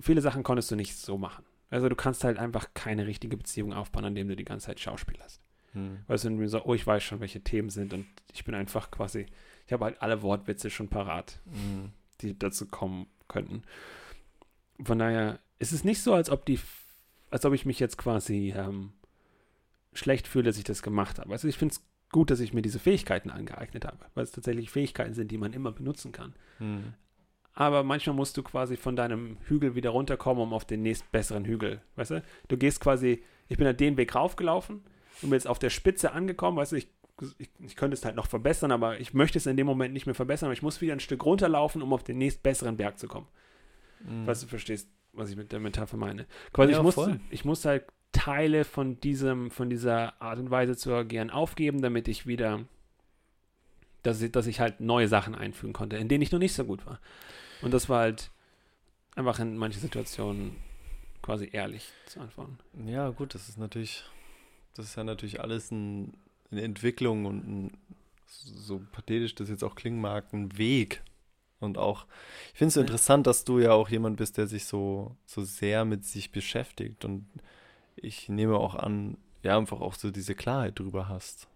Viele Sachen konntest du nicht so machen. Also du kannst halt einfach keine richtige Beziehung aufbauen, indem du die ganze Zeit Schauspiel hast. Mhm. Weißt du, wenn du so, oh, ich weiß schon, welche Themen sind und ich bin einfach quasi, ich habe halt alle Wortwitze schon parat, Mhm. die dazu kommen könnten. Von daher ist es nicht so, als ob die, als ob ich mich jetzt quasi ähm, schlecht fühle, dass ich das gemacht habe. Also ich finde es gut, dass ich mir diese Fähigkeiten angeeignet habe, weil es tatsächlich Fähigkeiten sind, die man immer benutzen kann. Mhm. Aber manchmal musst du quasi von deinem Hügel wieder runterkommen, um auf den nächstbesseren Hügel, weißt du? Du gehst quasi, ich bin halt den Weg raufgelaufen und bin jetzt auf der Spitze angekommen, weißt du, ich, ich, ich könnte es halt noch verbessern, aber ich möchte es in dem Moment nicht mehr verbessern, aber ich muss wieder ein Stück runterlaufen, um auf den nächstbesseren Berg zu kommen. Mhm. Falls du verstehst, was ich mit der Metapher meine. Quasi Ja, ich, muss, voll. ich muss halt Teile von diesem, von dieser Art und Weise zu agieren aufgeben, damit ich wieder, dass ich, dass ich halt neue Sachen einfügen konnte, in denen ich noch nicht so gut war. Und das war halt einfach in manchen Situationen quasi ehrlich zu antworten. Ja, gut, das ist natürlich, das ist ja natürlich alles ein, eine Entwicklung und ein, so pathetisch das jetzt auch klingen mag, ein Weg. Und auch, ich finde es so Ja. interessant, dass du ja auch jemand bist, der sich so, so sehr mit sich beschäftigt. Und ich nehme auch an, ja, einfach auch so diese Klarheit drüber hast.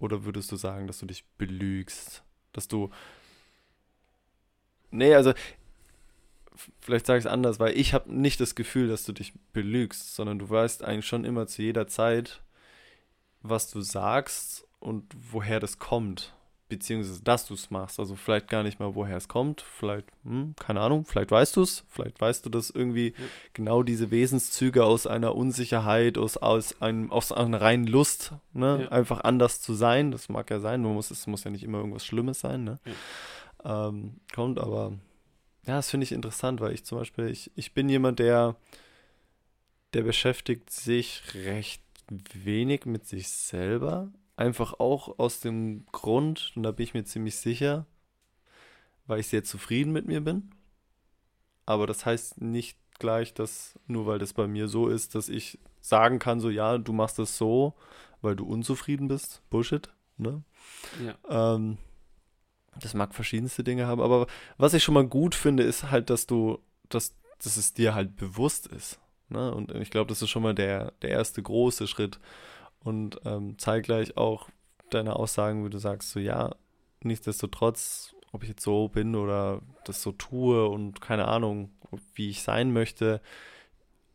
Oder würdest du sagen, dass du dich belügst? Dass du. Nee, also vielleicht sage ich es anders, weil ich habe nicht das Gefühl, dass du dich belügst, sondern du weißt eigentlich schon immer zu jeder Zeit, was du sagst und woher das kommt, beziehungsweise dass du es machst. Also vielleicht gar nicht mal, woher es kommt, vielleicht, hm, keine Ahnung, vielleicht weißt du es, vielleicht weißt du, dass irgendwie Ja. genau diese Wesenszüge aus einer Unsicherheit, aus, aus, einem, aus einer reinen Lust, ne, Ja. einfach anders zu sein, das mag ja sein, man muss, es muss ja nicht immer irgendwas Schlimmes sein, ne, ähm, kommt, aber ja, das finde ich interessant, weil ich zum Beispiel, ich, ich bin jemand, der, der beschäftigt sich recht wenig mit sich selber. Einfach auch aus dem Grund, und da bin ich mir ziemlich sicher, weil ich sehr zufrieden mit mir bin. Aber das heißt nicht gleich, dass nur weil das bei mir so ist, dass ich sagen kann, so ja, du machst das so, weil du unzufrieden bist. Bullshit, ne? Ja. Ähm, das mag verschiedenste Dinge haben, aber was ich schon mal gut finde, ist halt, dass du, dass, dass es dir halt bewusst ist. Ne? Und ich glaube, das ist schon mal der, der erste große Schritt. Und ähm, zeitgleich auch deine Aussagen, wie du sagst, so ja, nichtsdestotrotz, ob ich jetzt so bin oder das so tue und keine Ahnung, wie ich sein möchte,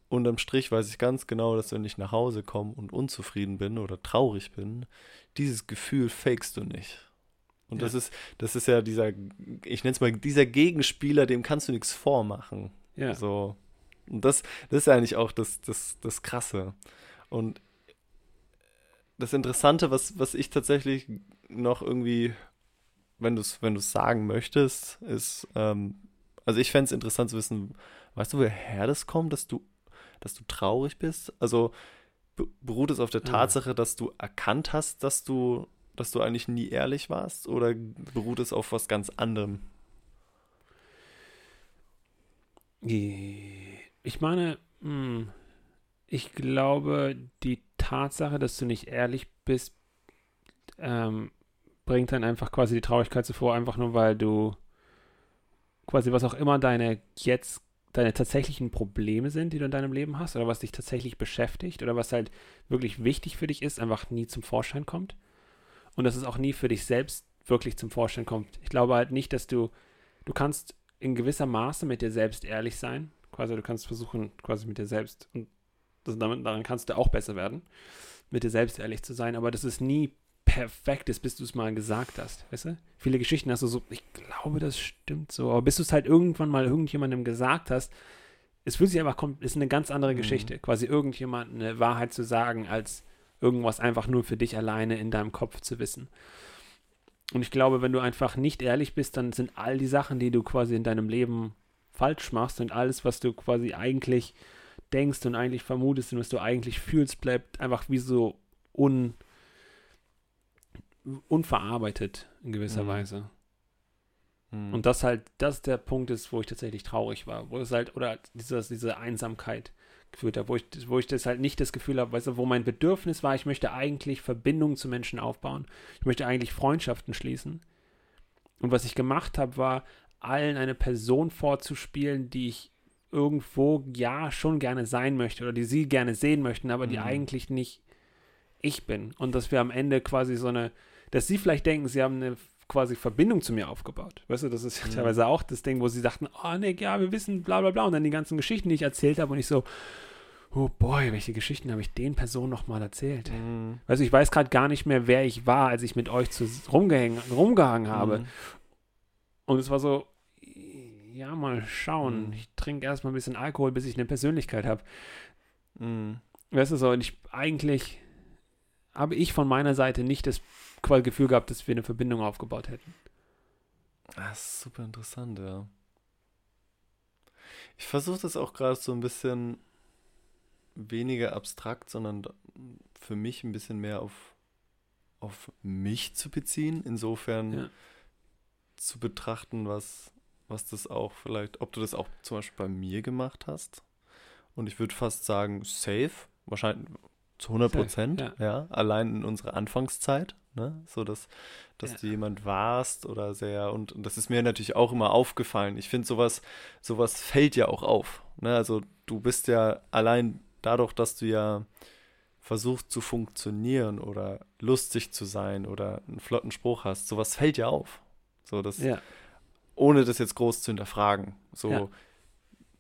unterm Strich weiß ich ganz genau, dass wenn ich nach Hause komme und unzufrieden bin oder traurig bin, dieses Gefühl fakest du nicht. Und Ja. das ist, das ist ja dieser, ich nenne es mal, dieser Gegenspieler, dem kannst du nichts vormachen. Ja. So. Und das, das ist eigentlich auch das, das, das Krasse. Und das Interessante, was, was ich tatsächlich noch irgendwie, wenn du es wenn du's sagen möchtest, ist, ähm, also ich fände es interessant zu wissen, weißt du, woher das kommt, dass du, dass du traurig bist? Also be- beruht es auf der Ah. Tatsache, dass du erkannt hast, dass du, dass du eigentlich nie ehrlich warst? Oder beruht es auf was ganz anderem? Ich meine, hm, ich glaube, die Tatsache, dass du nicht ehrlich bist, ähm, bringt dann einfach quasi die Traurigkeit zuvor, einfach nur weil du quasi was auch immer deine jetzt deine tatsächlichen Probleme sind, die du in deinem Leben hast, oder was dich tatsächlich beschäftigt, oder was halt wirklich wichtig für dich ist, einfach nie zum Vorschein kommt. Und dass es auch nie für dich selbst wirklich zum Vorschein kommt. Ich glaube halt nicht, dass du, du kannst in gewisser Maße mit dir selbst ehrlich sein. Quasi, du kannst versuchen, quasi mit dir selbst, und das, damit, daran kannst du auch besser werden, mit dir selbst ehrlich zu sein, aber das ist nie perfekt ist, bis du es mal gesagt hast, weißt du? Viele Geschichten hast du so, ich glaube, das stimmt so, aber bis du es halt irgendwann mal irgendjemandem gesagt hast, es fühlt sich einfach, ist eine ganz andere Mhm. Geschichte, quasi irgendjemand eine Wahrheit zu sagen, als irgendwas einfach nur für dich alleine in deinem Kopf zu wissen. Und ich glaube, wenn du einfach nicht ehrlich bist, dann sind all die Sachen, die du quasi in deinem Leben falsch machst und alles, was du quasi eigentlich denkst und eigentlich vermutest und was du eigentlich fühlst, bleibt einfach wie so un, unverarbeitet in gewisser Mhm. Weise. Hm. Und das halt, das der Punkt ist, wo ich tatsächlich traurig war, wo es halt, oder dieses, diese Einsamkeit geführt hat, wo ich, wo ich das halt nicht das Gefühl habe, weißt du, wo mein Bedürfnis war, ich möchte eigentlich Verbindungen zu Menschen aufbauen. Ich möchte eigentlich Freundschaften schließen. Und was ich gemacht habe, war, allen eine Person vorzuspielen, die ich irgendwo ja schon gerne sein möchte oder die sie gerne sehen möchten, aber die Mhm. eigentlich nicht ich bin. Und dass wir am Ende quasi so eine, dass sie vielleicht denken, sie haben eine quasi Verbindung zu mir aufgebaut. Weißt du, das ist ja Mhm. teilweise auch das Ding, wo sie dachten, oh nee, ja, wir wissen bla bla bla. Und dann die ganzen Geschichten, die ich erzählt habe und ich so, oh boy, welche Geschichten habe ich den Personen nochmal erzählt? Hm. Also ich weiß gerade gar nicht mehr, wer ich war, als ich mit euch zu, rumgehangen habe. Hm. Und es war so, ja, mal schauen. Mhm. Ich trinke erstmal ein bisschen Alkohol, bis ich eine Persönlichkeit habe. Hm. Weißt du so, und ich eigentlich habe ich von meiner Seite nicht das Gefühl gehabt, dass wir eine Verbindung aufgebaut hätten. Das ist super interessant, ja. Ich versuche das auch gerade so ein bisschen weniger abstrakt, sondern für mich ein bisschen mehr auf, auf mich zu beziehen. Insofern Ja. zu betrachten, was, was das auch vielleicht, ob du das auch zum Beispiel bei mir gemacht hast. Und ich würde fast sagen, safe, wahrscheinlich zu 100 Prozent, Safe, ja. allein in unserer Anfangszeit, ne, so dass, dass Ja. du jemand warst oder sehr, und, und das ist mir natürlich auch immer aufgefallen. Ich finde, sowas, sowas fällt ja auch auf, ne, also du bist ja allein dadurch, dass du ja versuchst zu funktionieren oder lustig zu sein oder einen flotten Spruch hast, sowas fällt ja auf. So, das, Ja, ohne das jetzt groß zu hinterfragen. So, Ja.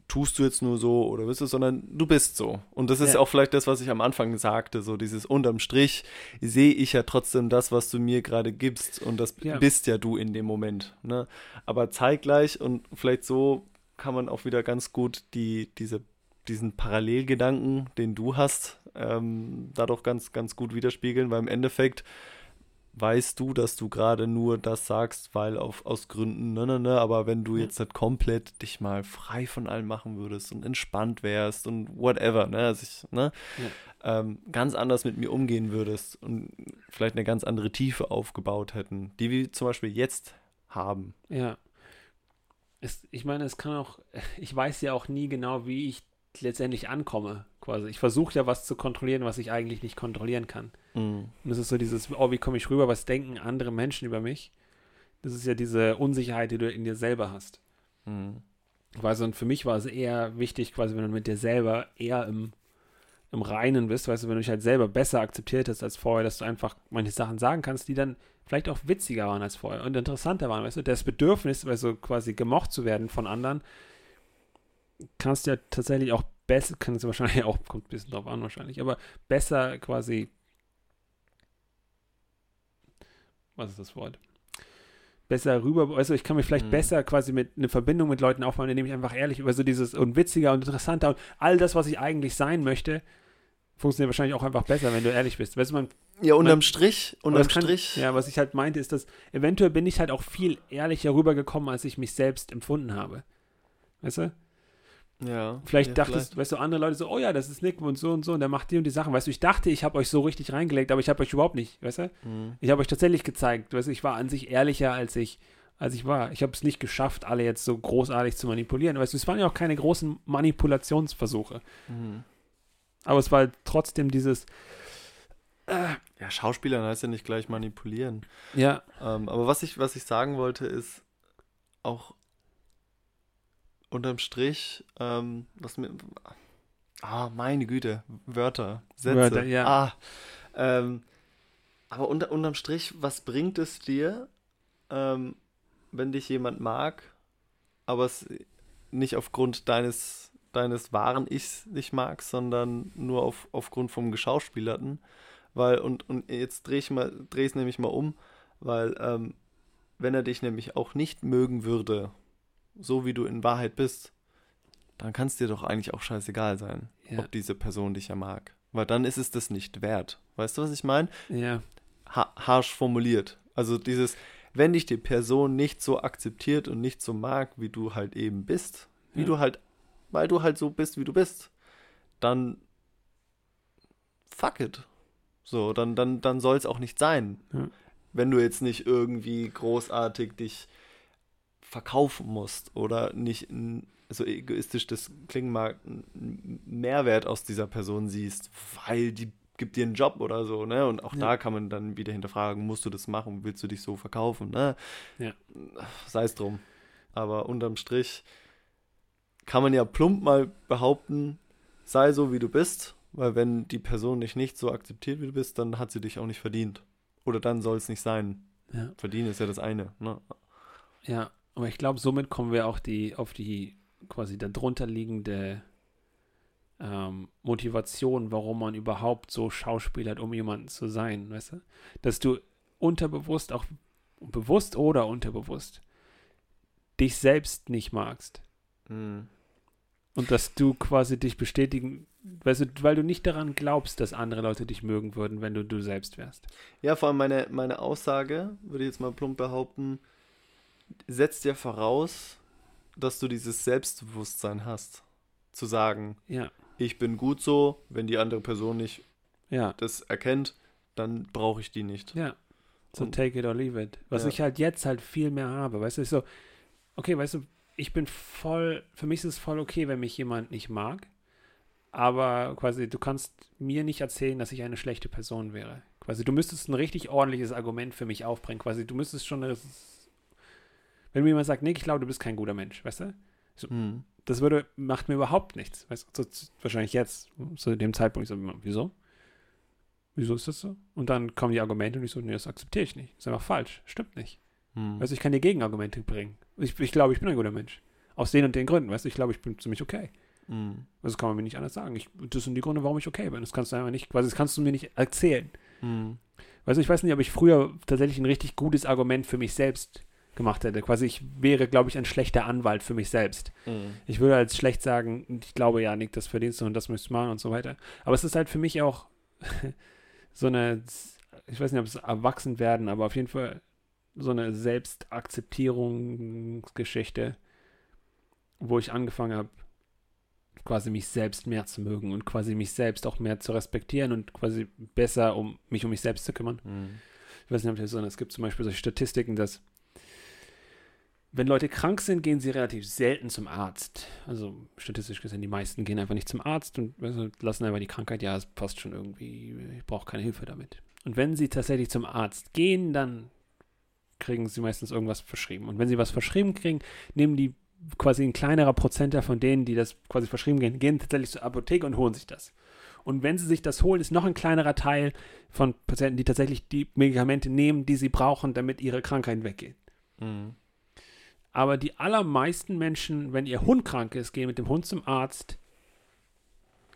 tust du jetzt nur so oder bist du, sondern du bist so. Und das ist Ja. auch vielleicht das, was ich am Anfang sagte, so dieses unterm Strich sehe ich ja trotzdem das, was du mir gerade gibst und das Ja. bist ja du in dem Moment. Ne? Aber zeitgleich und vielleicht so kann man auch wieder ganz gut die, diese, diesen Parallelgedanken, den du hast, ähm, dadurch ganz, ganz gut widerspiegeln, weil im Endeffekt weißt du, dass du gerade nur das sagst, weil auf, aus Gründen, ne, ne, ne, aber wenn du Ja. jetzt nicht komplett dich mal frei von allem machen würdest und entspannt wärst und whatever, ne, also ich, ne, ähm, ganz anders mit mir umgehen würdest und vielleicht eine ganz andere Tiefe aufgebaut hätten, die wir zum Beispiel jetzt haben. ja. Es, ich meine, es kann auch, ich weiß ja auch nie genau, wie ich letztendlich ankomme, quasi. Ich versuche ja was zu kontrollieren, was ich eigentlich nicht kontrollieren kann. Mhm. Und es ist so dieses, oh, wie komme ich rüber, was denken andere Menschen über mich? Das ist ja diese Unsicherheit, die du in dir selber hast. Mhm. Weißt du, und für mich war es eher wichtig, quasi, wenn du mit dir selber eher im, im Reinen bist, weißt du, wenn du dich halt selber besser akzeptiert hast als vorher, dass du einfach manche Sachen sagen kannst, die dann vielleicht auch witziger waren als vorher und interessanter waren, weißt du, das Bedürfnis, du, quasi gemocht zu werden von anderen, kannst du ja tatsächlich auch besser, kannst du wahrscheinlich auch, kommt ein bisschen drauf an wahrscheinlich, aber besser quasi, was ist das Wort? Besser rüber, also ich kann mich vielleicht Mhm. besser quasi mit eine Verbindung mit Leuten aufbauen, indem ich einfach ehrlich über so dieses und witziger und interessanter und all das, was ich eigentlich sein möchte, funktioniert wahrscheinlich auch einfach besser, wenn du ehrlich bist. Weißt du, man, Ja, unterm Man- Strich, unterm kann- Strich. Ja, was ich halt meinte, ist, dass eventuell bin ich halt auch viel ehrlicher rübergekommen, als ich mich selbst empfunden habe. Weißt du? Ja, Vielleicht ja, dachtest, weißt du, andere Leute so, oh ja, das ist Nick und so und so und der macht die und die Sachen. Weißt du, ich dachte, ich habe euch so richtig reingelegt, aber ich habe euch überhaupt nicht, weißt du? Mhm. Ich habe euch tatsächlich gezeigt, weißt du, ich war an sich ehrlicher, als ich, als ich war. Ich habe es nicht geschafft, alle jetzt so großartig zu manipulieren. Weißt du, es waren ja auch keine großen Manipulationsversuche. Mhm. Aber es war halt trotzdem dieses, Ja, Schauspielern heißt ja nicht gleich manipulieren. ja, Ähm, aber was ich, was ich sagen wollte, ist auch unterm Strich, ähm, was mir. Ah, meine Güte, Wörter, Sätze. Wörter, ja. Ah, ähm, aber unter, unterm Strich, was bringt es dir, ähm, wenn dich jemand mag, aber es nicht aufgrund deines, deines wahren Ichs nicht mag, sondern nur auf, aufgrund vom Geschauspielerten? Weil, und, und jetzt drehe ich mal, drehe es nämlich mal um, weil ähm, wenn er dich nämlich auch nicht mögen würde, so wie du in Wahrheit bist, dann kann es dir doch eigentlich auch scheißegal sein, ja, ob diese Person dich ja mag. Weil dann ist es das nicht wert. Weißt du, was ich meine? ja, Ha harsch formuliert. Also dieses, wenn dich die Person nicht so akzeptiert und nicht so mag, wie du halt eben bist, wie Ja. du halt, weil du halt so bist, wie du bist, dann fuck it. So, dann, dann, dann soll es auch nicht sein. Ja. Wenn du jetzt nicht irgendwie großartig dich verkaufen musst oder nicht so egoistisch das klingen mag, einen Mehrwert aus dieser Person siehst, weil die gibt dir einen Job oder so, ne? Und auch Ja. da kann man dann wieder hinterfragen, musst du das machen, willst du dich so verkaufen, ne? Ja. Sei es drum. Aber unterm Strich kann man ja plump mal behaupten, sei so wie du bist, weil wenn die Person dich nicht so akzeptiert, wie du bist, dann hat sie dich auch nicht verdient. Oder dann soll es nicht sein. Ja. Verdienen ist ja das eine. Ne? Ja, aber ich glaube, somit kommen wir auch die auf die quasi darunter liegende ähm, Motivation, warum man überhaupt so schauspielert, um jemanden zu sein, weißt du? Dass du unterbewusst, auch bewusst oder unterbewusst, dich selbst nicht magst. Mhm. Und dass du quasi dich bestätigen, weißt du, weil du nicht daran glaubst, dass andere Leute dich mögen würden, wenn du du selbst wärst. Ja, vor allem meine, meine Aussage, würde ich jetzt mal plump behaupten, setzt ja voraus, dass du dieses Selbstbewusstsein hast. Zu sagen, Ja, ich bin gut so, wenn die andere Person nicht ja, das erkennt, dann brauche ich die nicht. ja. So Und- take it or leave it. Was Ja. ich halt jetzt halt viel mehr habe, weißt du, ist so, okay, weißt du, ich bin voll, für mich ist es voll okay, wenn mich jemand nicht mag, aber quasi, du kannst mir nicht erzählen, dass ich eine schlechte Person wäre. Quasi, du müsstest ein richtig ordentliches Argument für mich aufbringen. Quasi, du müsstest schon, eine- wenn mir jemand sagt, nee, ich glaube, du bist kein guter Mensch, weißt du? Mhm. das würde, macht mir überhaupt nichts. Weißt du, so, wahrscheinlich jetzt, zu dem Zeitpunkt, ich so, wieso? Wieso ist das so? Und dann kommen die Argumente und ich so, nee, das akzeptiere ich nicht. Das ist einfach falsch. Stimmt nicht. Mhm. Weißt du, ich kann dir Gegenargumente bringen. Ich, ich glaube, ich bin ein guter Mensch. Aus den und den Gründen, weißt du, ich glaube, ich bin ziemlich okay. Mhm. Also das kann man mir nicht anders sagen. Ich, das sind die Gründe, warum ich okay bin. Das kannst du einfach nicht, quasi, das kannst du mir nicht erzählen. Mhm. Weißt du, ich weiß nicht, ob ich früher tatsächlich ein richtig gutes Argument für mich selbst gemacht hätte. Quasi, ich wäre, glaube ich, ein schlechter Anwalt für mich selbst. Mhm. Ich würde als schlecht sagen, ich glaube ja nicht, das verdienst du und das müsstest du machen und so weiter. Aber es ist halt für mich auch so eine, ich weiß nicht, ob es erwachsen werden, aber auf jeden Fall so eine Selbstakzeptierungsgeschichte, wo ich angefangen habe, quasi mich selbst mehr zu mögen und quasi mich selbst auch mehr zu respektieren und quasi besser um mich um mich selbst zu kümmern Mhm. ich weiß nicht, ob das so, es gibt zum Beispiel solche Statistiken, dass wenn Leute krank sind, gehen sie relativ selten zum Arzt. Also statistisch gesehen, die meisten gehen einfach nicht zum Arzt und lassen einfach die Krankheit, ja, es passt schon irgendwie, ich brauche keine Hilfe damit. Und wenn sie tatsächlich zum Arzt gehen, dann kriegen sie meistens irgendwas verschrieben. Und wenn sie was verschrieben kriegen, nehmen die quasi ein kleinerer Prozenter von denen, die das quasi verschrieben gehen, gehen tatsächlich zur Apotheke und holen sich das. Und wenn sie sich das holen, ist noch ein kleinerer Teil von Patienten, die tatsächlich die Medikamente nehmen, die sie brauchen, damit ihre Krankheit weggeht. Mhm. Aber die allermeisten Menschen, wenn ihr Hund krank ist, gehen mit dem Hund zum Arzt,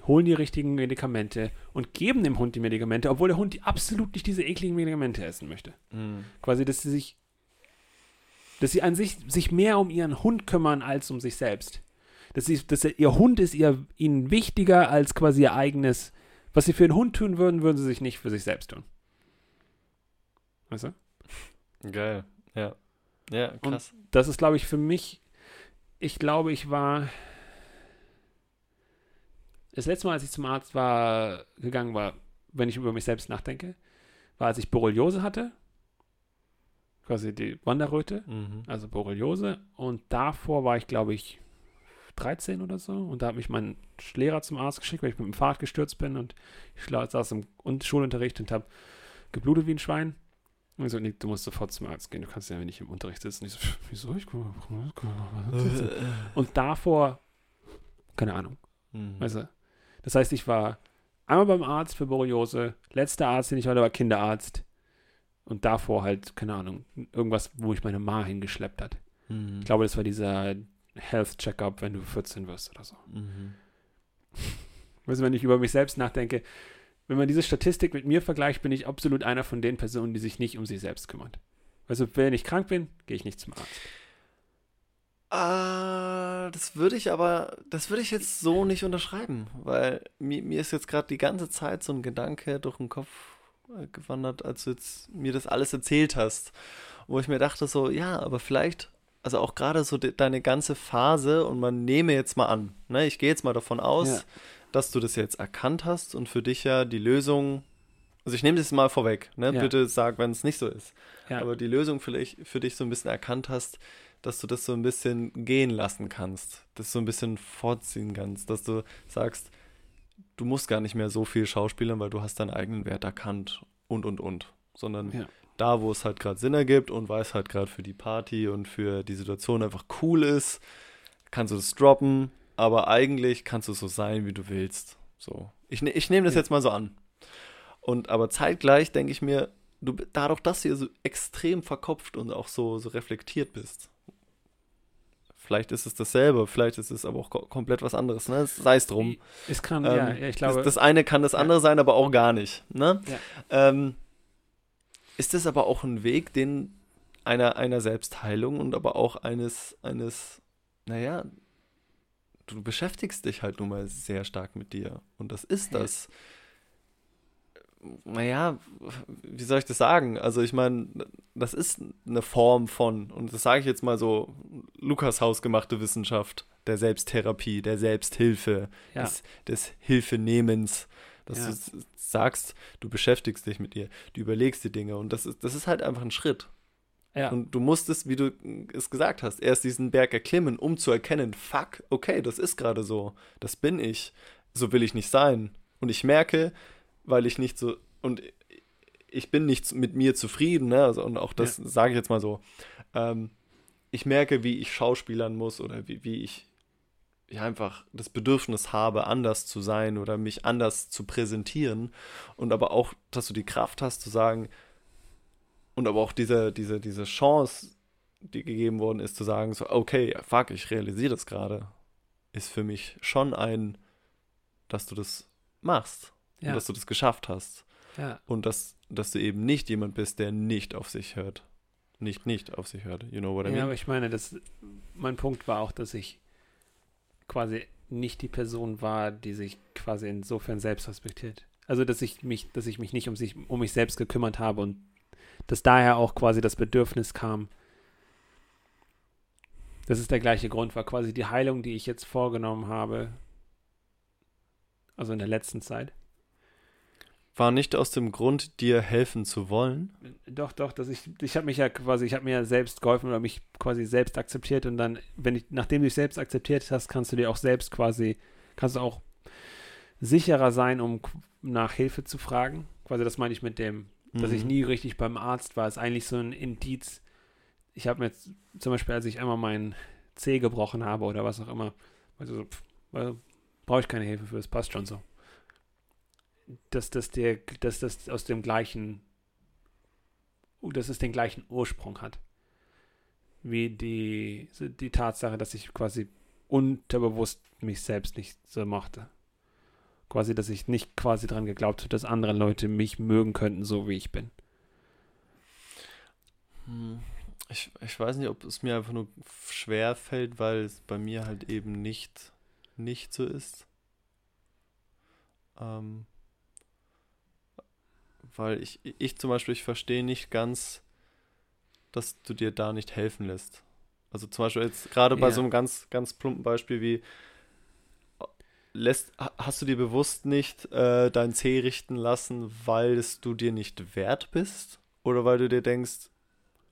holen die richtigen Medikamente und geben dem Hund die Medikamente, obwohl der Hund absolut nicht diese ekligen Medikamente essen möchte. Mhm. Quasi, dass sie sich, dass sie an sich sich mehr um ihren Hund kümmern als um sich selbst. Dass, sie, dass ihr Hund ist ihr, ihnen wichtiger als quasi ihr eigenes. Was sie für einen Hund tun würden, würden sie sich nicht für sich selbst tun. Weißt du? Geil. Ja. Ja, krass. das ist, glaube ich, für mich, ich glaube, ich war, das letzte Mal, als ich zum Arzt war, gegangen war, wenn ich über mich selbst nachdenke, war, als ich Borreliose hatte, quasi die Wanderröte, Mhm. also Borreliose, und davor war ich, glaube ich, 13 oder so, und da hat mich mein Lehrer zum Arzt geschickt, weil ich mit dem Fahrrad gestürzt bin, und ich saß im Un- Schulunterricht und habe geblutet wie ein Schwein. Und ich so, nee, du musst sofort zum Arzt gehen, du kannst ja nicht im Unterricht sitzen. Ich so, wieso? Ich das denn? Und davor, keine Ahnung, Mhm. weißt du. Das heißt, ich war einmal beim Arzt für Borreliose, letzter Arzt, den ich hatte, war Kinderarzt. Und davor halt, keine Ahnung, irgendwas, wo ich meine Ma hingeschleppt hat. Mhm. Ich glaube, das war dieser Health Checkup, wenn du 14 wirst oder so. Mhm. Weißt du, wenn ich über mich selbst nachdenke, wenn man diese Statistik mit mir vergleicht, bin ich absolut einer von den Personen, die sich nicht um sich selbst kümmert. Also, wenn ich krank bin, gehe ich nicht zum Arzt. Ah, das würde ich aber, das würde ich jetzt so nicht unterschreiben, weil mir, mir ist jetzt gerade die ganze Zeit so ein Gedanke durch den Kopf äh, gewandert, als du jetzt mir das alles erzählt hast, wo ich mir dachte so, ja, aber vielleicht, also auch gerade so de, deine ganze Phase und man nehme jetzt mal an, ne, ich gehe jetzt mal davon aus, Ja. Dass du das jetzt erkannt hast und für dich ja die Lösung, also ich nehme das mal vorweg, ne, Ja. bitte sag, wenn es nicht so ist, Ja. aber die Lösung vielleicht für dich so ein bisschen erkannt hast, dass du das so ein bisschen gehen lassen kannst, das so ein bisschen vorziehen kannst, dass du sagst, du musst gar nicht mehr so viel schauspielern, weil du hast deinen eigenen Wert erkannt und und und, sondern Ja. da, wo es halt gerade Sinn ergibt und weil es halt gerade für die Party und für die Situation einfach cool ist, kannst du das droppen, aber eigentlich kannst du so sein, wie du willst. So. Ich, ne- ich nehme das Ja. jetzt mal so an. Und aber zeitgleich denke ich mir, du dadurch, dass du hier so extrem verkopft und auch so, so reflektiert bist. Vielleicht ist es dasselbe, vielleicht ist es aber auch ko komplett was anderes, ne? Sei es drum. Es kann, Ähm, ja, ja, ich glaube. das, das eine kann das Ja. andere sein, aber auch gar nicht. Ne? Ja. Ähm, ist das aber auch ein Weg, den einer, einer Selbstheilung und aber auch eines, eines, naja, du beschäftigst dich halt nun mal sehr stark mit dir. Und das ist Ja. das. Naja, wie soll ich das sagen? Also ich meine, das ist eine Form von, und das sage ich jetzt mal so, Lukas hausgemachte Wissenschaft der Selbsttherapie, der Selbsthilfe, ja. des, des Hilfenehmens, dass Ja. du sagst, du beschäftigst dich mit dir, du überlegst die Dinge und das ist, das ist halt einfach ein Schritt. Ja. Und du musstest, wie du es gesagt hast, erst diesen Berg erklimmen, um zu erkennen, fuck, okay, das ist gerade so, das bin ich, so will ich nicht sein. Und ich merke, weil ich nicht so, und ich bin nicht mit mir zufrieden, ne? also, und auch das sage ich jetzt mal so, ähm, ich merke, wie ich schauspielern muss oder wie, wie ich ja einfach das Bedürfnis habe, anders zu sein oder mich anders zu präsentieren und aber auch, dass du die Kraft hast zu sagen und aber auch diese, diese, diese Chance, die gegeben worden ist, zu sagen, so, okay, fuck, ich realisiere das gerade, ist für mich schon ein, dass du das machst ja. und dass du das geschafft hast ja. und dass, dass du eben nicht jemand bist, der nicht auf sich hört. Nicht, nicht auf sich hört. You know what I Ja, mean? aber ich meine, das, mein Punkt war auch, dass ich quasi nicht die Person war, die sich quasi insofern selbst respektiert. Also, dass ich mich, dass ich mich nicht um sich, um mich selbst gekümmert habe und dass daher auch quasi das Bedürfnis kam. Das ist der gleiche Grund, war quasi die Heilung, die ich jetzt vorgenommen habe, also in der letzten Zeit. War nicht aus dem Grund, dir helfen zu wollen. Doch, doch, dass ich, ich habe mich ja quasi, ich habe mir ja selbst geholfen oder mich quasi selbst akzeptiert und dann, wenn ich, nachdem du dich selbst akzeptiert hast, kannst du dir auch selbst quasi, kannst du auch sicherer sein, um nach Hilfe zu fragen. Quasi das meine ich mit dem, dass ich Mhm. nie richtig beim Arzt war, ist eigentlich so ein Indiz. Ich habe mir jetzt zum Beispiel, als ich einmal meinen Zeh gebrochen habe oder was auch immer, also so, äh, brauche ich keine Hilfe für, das passt schon so. Dass das der, dass das aus dem gleichen, dass es den gleichen Ursprung hat. Wie die, die Tatsache, dass ich quasi unterbewusst mich selbst nicht so mochte. Quasi, dass ich nicht quasi dran geglaubt habe, dass andere Leute mich mögen könnten, so wie ich bin. Hm, Ich, ich weiß nicht, ob es mir einfach nur schwer fällt, weil es bei mir halt eben nicht, nicht so ist. Ähm, weil ich, ich zum Beispiel, ich verstehe nicht ganz, dass du dir da nicht helfen lässt. Also zum Beispiel jetzt gerade bei Ja. so einem ganz, ganz plumpen Beispiel wie, lässt, ha- hast du dir bewusst nicht äh, dein Zeh richten lassen, weil es du dir nicht wert bist? Oder weil du dir denkst,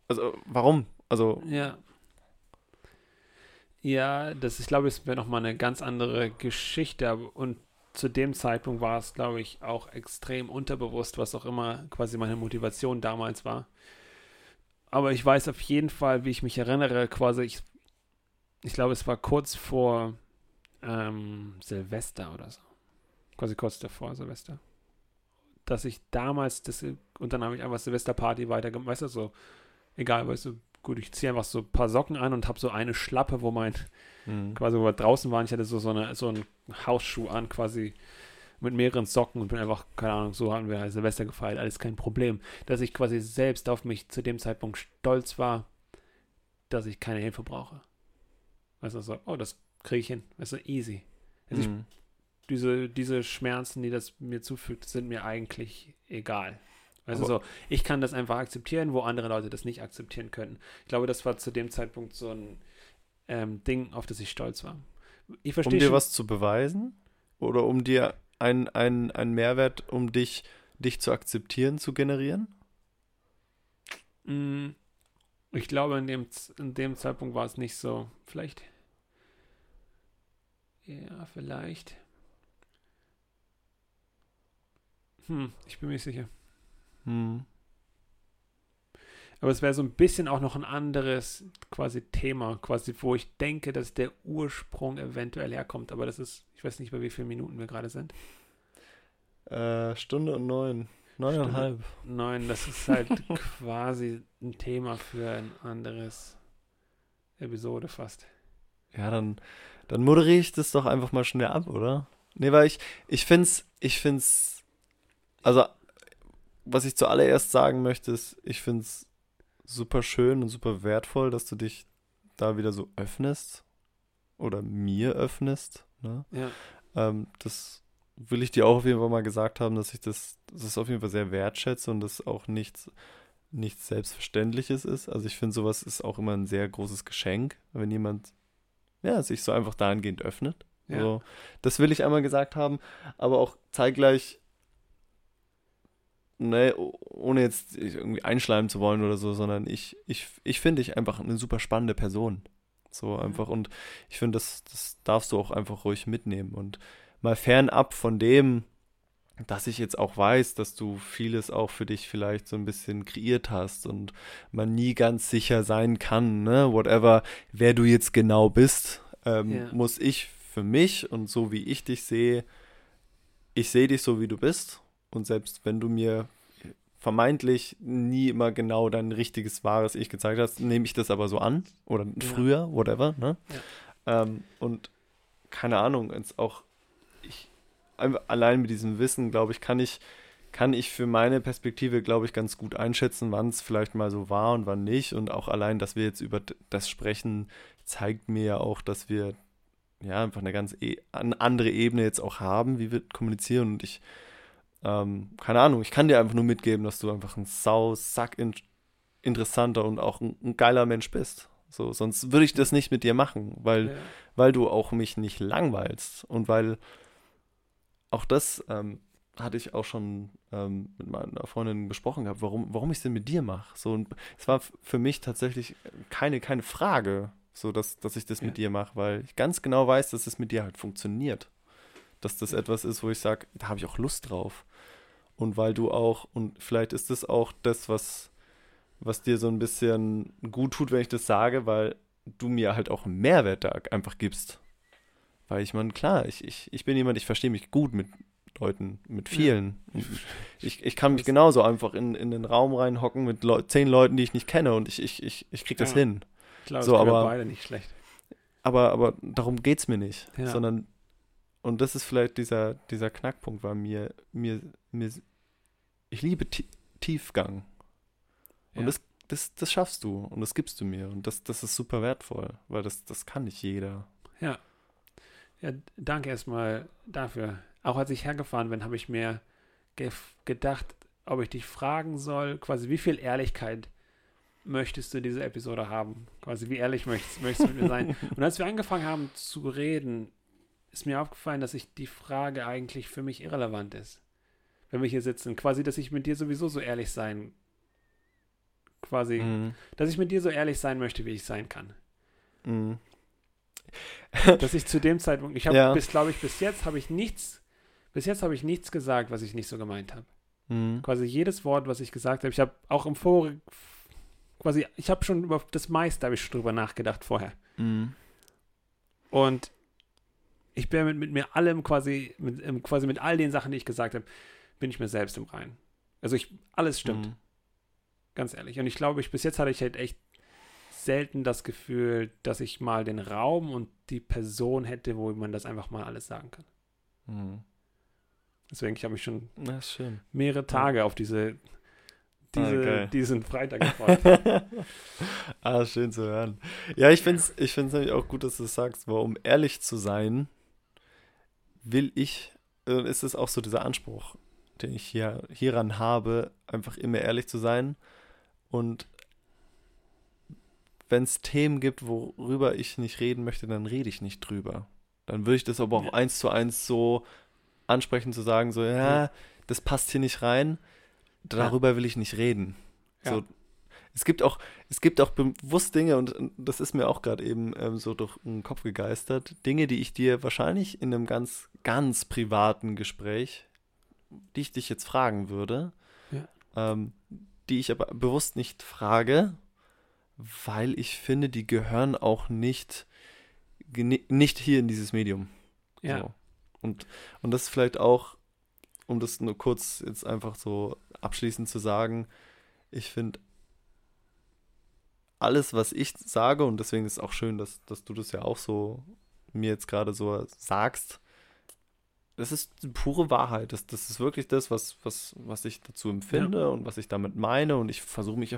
also warum? Also, Ja. Ja, das ich glaube, es wäre nochmal eine ganz andere Geschichte. Und zu dem Zeitpunkt war es, glaube ich, auch extrem unterbewusst, was auch immer quasi meine Motivation damals war. Aber ich weiß auf jeden Fall, wie ich mich erinnere, quasi, ich, ich glaube, es war kurz vor ähm, Silvester oder so. Quasi kurz davor Silvester. Dass ich damals das, und dann habe ich einfach Silvesterparty weitergemacht, weißt du, so, egal, weißt du, gut, ich ziehe einfach so ein paar Socken an und habe so eine Schlappe, wo mein, hm. quasi, wo wir draußen waren, ich hatte so, so, eine, so einen Hausschuh an, quasi mit mehreren Socken und bin einfach, keine Ahnung, so haben wir Silvester gefeiert, alles kein Problem. Dass ich quasi selbst auf mich zu dem Zeitpunkt stolz war, dass ich keine Hilfe brauche. Weißt du, so, oh, das kriege ich hin, weißt du, easy. Also ich, Hm. diese, diese Schmerzen, die das mir zufügt, sind mir eigentlich egal. Aber- so, ich kann das einfach akzeptieren, wo andere Leute das nicht akzeptieren können. Ich glaube, das war zu dem Zeitpunkt so ein ähm, Ding, auf das ich stolz war. Ich Um dir schon, was zu beweisen? Oder um dir einen ein Mehrwert, um dich, dich zu akzeptieren, zu generieren? Mm, Ich glaube, in dem, in dem Zeitpunkt war es nicht so. Vielleicht. Ja, vielleicht. Hm, ich bin mir nicht sicher. Hm. Aber es wäre so ein bisschen auch noch ein anderes quasi Thema, quasi, wo ich denke, dass der Ursprung eventuell herkommt. Aber das ist, ich weiß nicht, bei wie vielen Minuten wir gerade sind. Äh, Stunde und neun. Neuneinhalb. Nein, das ist halt quasi ein Thema für ein anderes Episode fast. Ja, dann, dann moderiere ich das doch einfach mal schnell ab, oder? Nee, weil ich, ich find's, ich find's, also, was ich zuallererst sagen möchte, ist, ich find's super schön und super wertvoll, dass du dich da wieder so öffnest oder mir öffnest, ne? Ja, Ähm, das will ich dir auch auf jeden Fall mal gesagt haben, dass ich das, das auf jeden Fall sehr wertschätze und das auch nichts, nichts Selbstverständliches ist. Also ich finde, sowas ist auch immer ein sehr großes Geschenk, wenn jemand ja, sich so einfach dahingehend öffnet. ja. Also, das will ich einmal gesagt haben, aber auch zeitgleich, ne, oh- ohne jetzt irgendwie einschleimen zu wollen oder so, sondern ich, ich, ich finde dich einfach eine super spannende Person. So einfach und ich finde, das, das darfst du auch einfach ruhig mitnehmen und mal fernab von dem, dass ich jetzt auch weiß, dass du vieles auch für dich vielleicht so ein bisschen kreiert hast und man nie ganz sicher sein kann, ne, whatever, wer du jetzt genau bist, ähm, Ja. muss ich für mich und so wie ich dich sehe, ich sehe dich so wie du bist und selbst wenn du mir vermeintlich nie immer genau dein richtiges, wahres Ich gezeigt hast, nehme ich das aber so an oder Ja. früher, whatever, ne? Ähm, und keine Ahnung, jetzt auch ich allein mit diesem Wissen, glaube ich, kann ich kann ich für meine Perspektive, glaube ich, ganz gut einschätzen, wann es vielleicht mal so war und wann nicht. Und auch allein, dass wir jetzt über das sprechen, zeigt mir ja auch, dass wir ja einfach eine ganz e eine andere Ebene jetzt auch haben, wie wir kommunizieren. Und ich, ähm, keine Ahnung, ich kann dir einfach nur mitgeben, dass du einfach ein sau, sack in interessanter und auch ein, ein geiler Mensch bist. So, sonst würde ich das nicht mit dir machen, weil ja. weil du auch mich nicht langweilst und weil auch das ähm, hatte ich auch schon ähm, mit meiner Freundin besprochen gehabt, warum, warum ich es denn mit dir mache. So, und es war für mich tatsächlich keine, keine Frage, so dass, dass ich das Ja. mit dir mache, weil ich ganz genau weiß, dass es mit dir halt funktioniert. Dass das etwas ist, wo ich sage, da habe ich auch Lust drauf. Und weil du auch, und vielleicht ist das auch das, was, was dir so ein bisschen gut tut, wenn ich das sage, weil du mir halt auch einen Mehrwert da einfach gibst. Weil ich meine, klar, ich, ich, ich bin jemand, ich verstehe mich gut mit Leuten, mit vielen. Und Ich, ich kann mich genauso einfach in, in den Raum reinhocken mit Leu zehn Leuten, die ich nicht kenne und ich, ich, ich, ich krieg das Ja. hin. Glaube, So, aber- beide nicht schlecht. Aber, aber darum geht's mir nicht. Ja. Sondern, und das ist vielleicht dieser, dieser Knackpunkt, weil mir, mir, mir, ich liebe Ti- Tiefgang. Und Ja. das, das, das schaffst du und das gibst du mir. Und das, das ist super wertvoll, weil das, das kann nicht jeder. Ja. Ja, danke erstmal dafür. Auch als ich hergefahren bin, habe ich mir gef- gedacht, ob ich dich fragen soll, quasi wie viel Ehrlichkeit möchtest du diese Episode haben? Quasi wie ehrlich möchtest, möchtest du mit mir sein? Und als wir angefangen haben zu reden, ist mir aufgefallen, dass ich die Frage eigentlich für mich irrelevant ist. Wenn wir hier sitzen, quasi, dass ich mit dir sowieso so ehrlich sein, quasi, Mhm. dass ich mit dir so ehrlich sein möchte, wie ich sein kann. Mhm. dass ich zu dem Zeitpunkt, ich habe Ja. bis, glaube ich, bis jetzt habe ich nichts, bis jetzt habe ich nichts gesagt, was ich nicht so gemeint habe. Mhm. Quasi jedes Wort, was ich gesagt habe, ich habe auch im Vor, quasi, ich habe schon über das meiste habe ich schon drüber nachgedacht vorher. Mhm. Und ich bin mit, mit mir allem quasi, mit, quasi mit all den Sachen, die ich gesagt habe, bin ich mir selbst im Reinen. Also ich, alles stimmt, Mhm. ganz ehrlich. Und ich glaube, ich, bis jetzt hatte ich halt echt selten das Gefühl, dass ich mal den Raum und die Person hätte, wo man das einfach mal alles sagen kann. Mhm. Deswegen, ich habe mich schon Das mehrere Tage auf diese, diese Ah, diesen Freitag gefreut. ah, schön zu hören. Ja, ich finde es ich find's nämlich auch gut, dass du es sagst, weil um ehrlich zu sein, will ich, äh, ist es auch so dieser Anspruch, den ich hier hieran habe, einfach immer ehrlich zu sein. Und wenn es Themen gibt, worüber ich nicht reden möchte, dann rede ich nicht drüber. Dann würde ich das aber auch Ja. eins zu eins so ansprechen, zu sagen, so, ja, das passt hier nicht rein, darüber will ich nicht reden. Ja. So, Es gibt auch, es gibt auch bewusst Dinge, und das ist mir auch gerade eben ähm, so durch den Kopf gegeistert, Dinge, die ich dir wahrscheinlich in einem ganz, ganz privaten Gespräch, die ich dich jetzt fragen würde, Ja. ähm, die ich aber bewusst nicht frage, weil ich finde, die gehören auch nicht, nicht hier in dieses Medium. Ja. So. Und, und das ist vielleicht auch, um das nur kurz jetzt einfach so abschließend zu sagen, ich finde alles, was ich sage, und deswegen ist es auch schön, dass, dass du das ja auch so mir jetzt gerade so sagst, das ist pure Wahrheit. Das, das ist wirklich das, was, was, was ich dazu empfinde und was ich damit meine. Und ich versuche mich,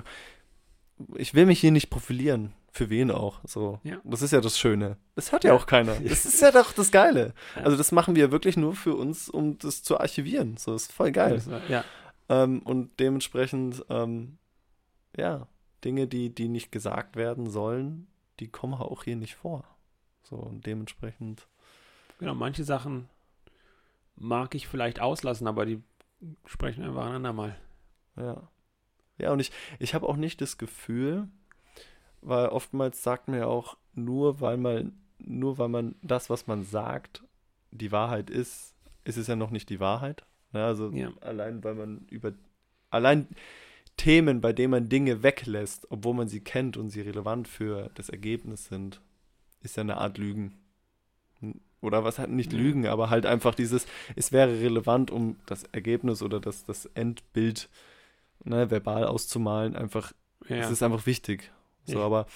ich will mich hier nicht profilieren. Für wen auch. So. Ja. Das ist ja das Schöne. Das hört ja, auch keiner. Das ist ja doch das Geile. Ja. Also das machen wir wirklich nur für uns, um das zu archivieren. So, ist voll geil. Das Ja. Ähm, und dementsprechend, ähm, ja, Dinge, die, die nicht gesagt werden sollen, die kommen auch hier nicht vor. So, und dementsprechend, Genau, manche Sachen mag ich vielleicht auslassen, aber die sprechen einfach ein andermal. ja. Ja, und ich, ich habe auch nicht das Gefühl, weil oftmals sagt man ja auch, nur weil man, nur weil man das, was man sagt, die Wahrheit ist, ist es ja noch nicht die Wahrheit. Ne? Also Ja. allein weil man über allein Themen, bei denen man Dinge weglässt, obwohl man sie kennt und sie relevant für das Ergebnis sind, ist ja eine Art Lügen. Oder was halt nicht Ja. Lügen, aber halt einfach dieses, es wäre relevant, um das Ergebnis oder das, das Endbild ne, verbal auszumalen, einfach, Ja. es ist einfach wichtig. So, Ja. aber,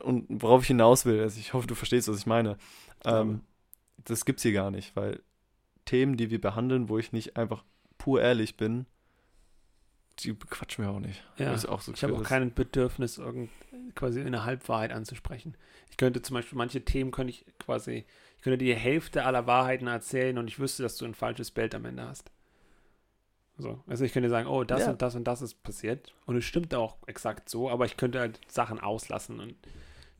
und worauf ich hinaus will, also ich hoffe, du verstehst, was ich meine. Ähm, das gibt's hier gar nicht, weil Themen, die wir behandeln, wo ich nicht einfach pur ehrlich bin, die quatschen wir auch nicht. Ja, auch so ich habe auch kein Bedürfnis, irgend, quasi eine Halbwahrheit anzusprechen. Ich könnte zum Beispiel, manche Themen könnte ich quasi, ich könnte dir die Hälfte aller Wahrheiten erzählen und ich wüsste, dass du ein falsches Bild am Ende hast. So, also ich könnte sagen, oh, das Ja. und das und das ist passiert und es stimmt auch exakt so, aber ich könnte halt Sachen auslassen und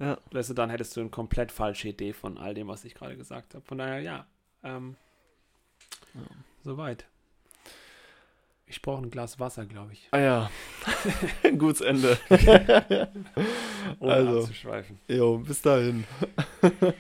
Ja. weißt du, dann hättest du eine komplett falsche Idee von all dem, was ich gerade gesagt habe. Von daher, ja, ähm, Ja. soweit. Ich brauche ein Glas Wasser, glaube ich. Ah ja, gutes Ende. Ohne Also. abzuschweifen. jo, bis dahin.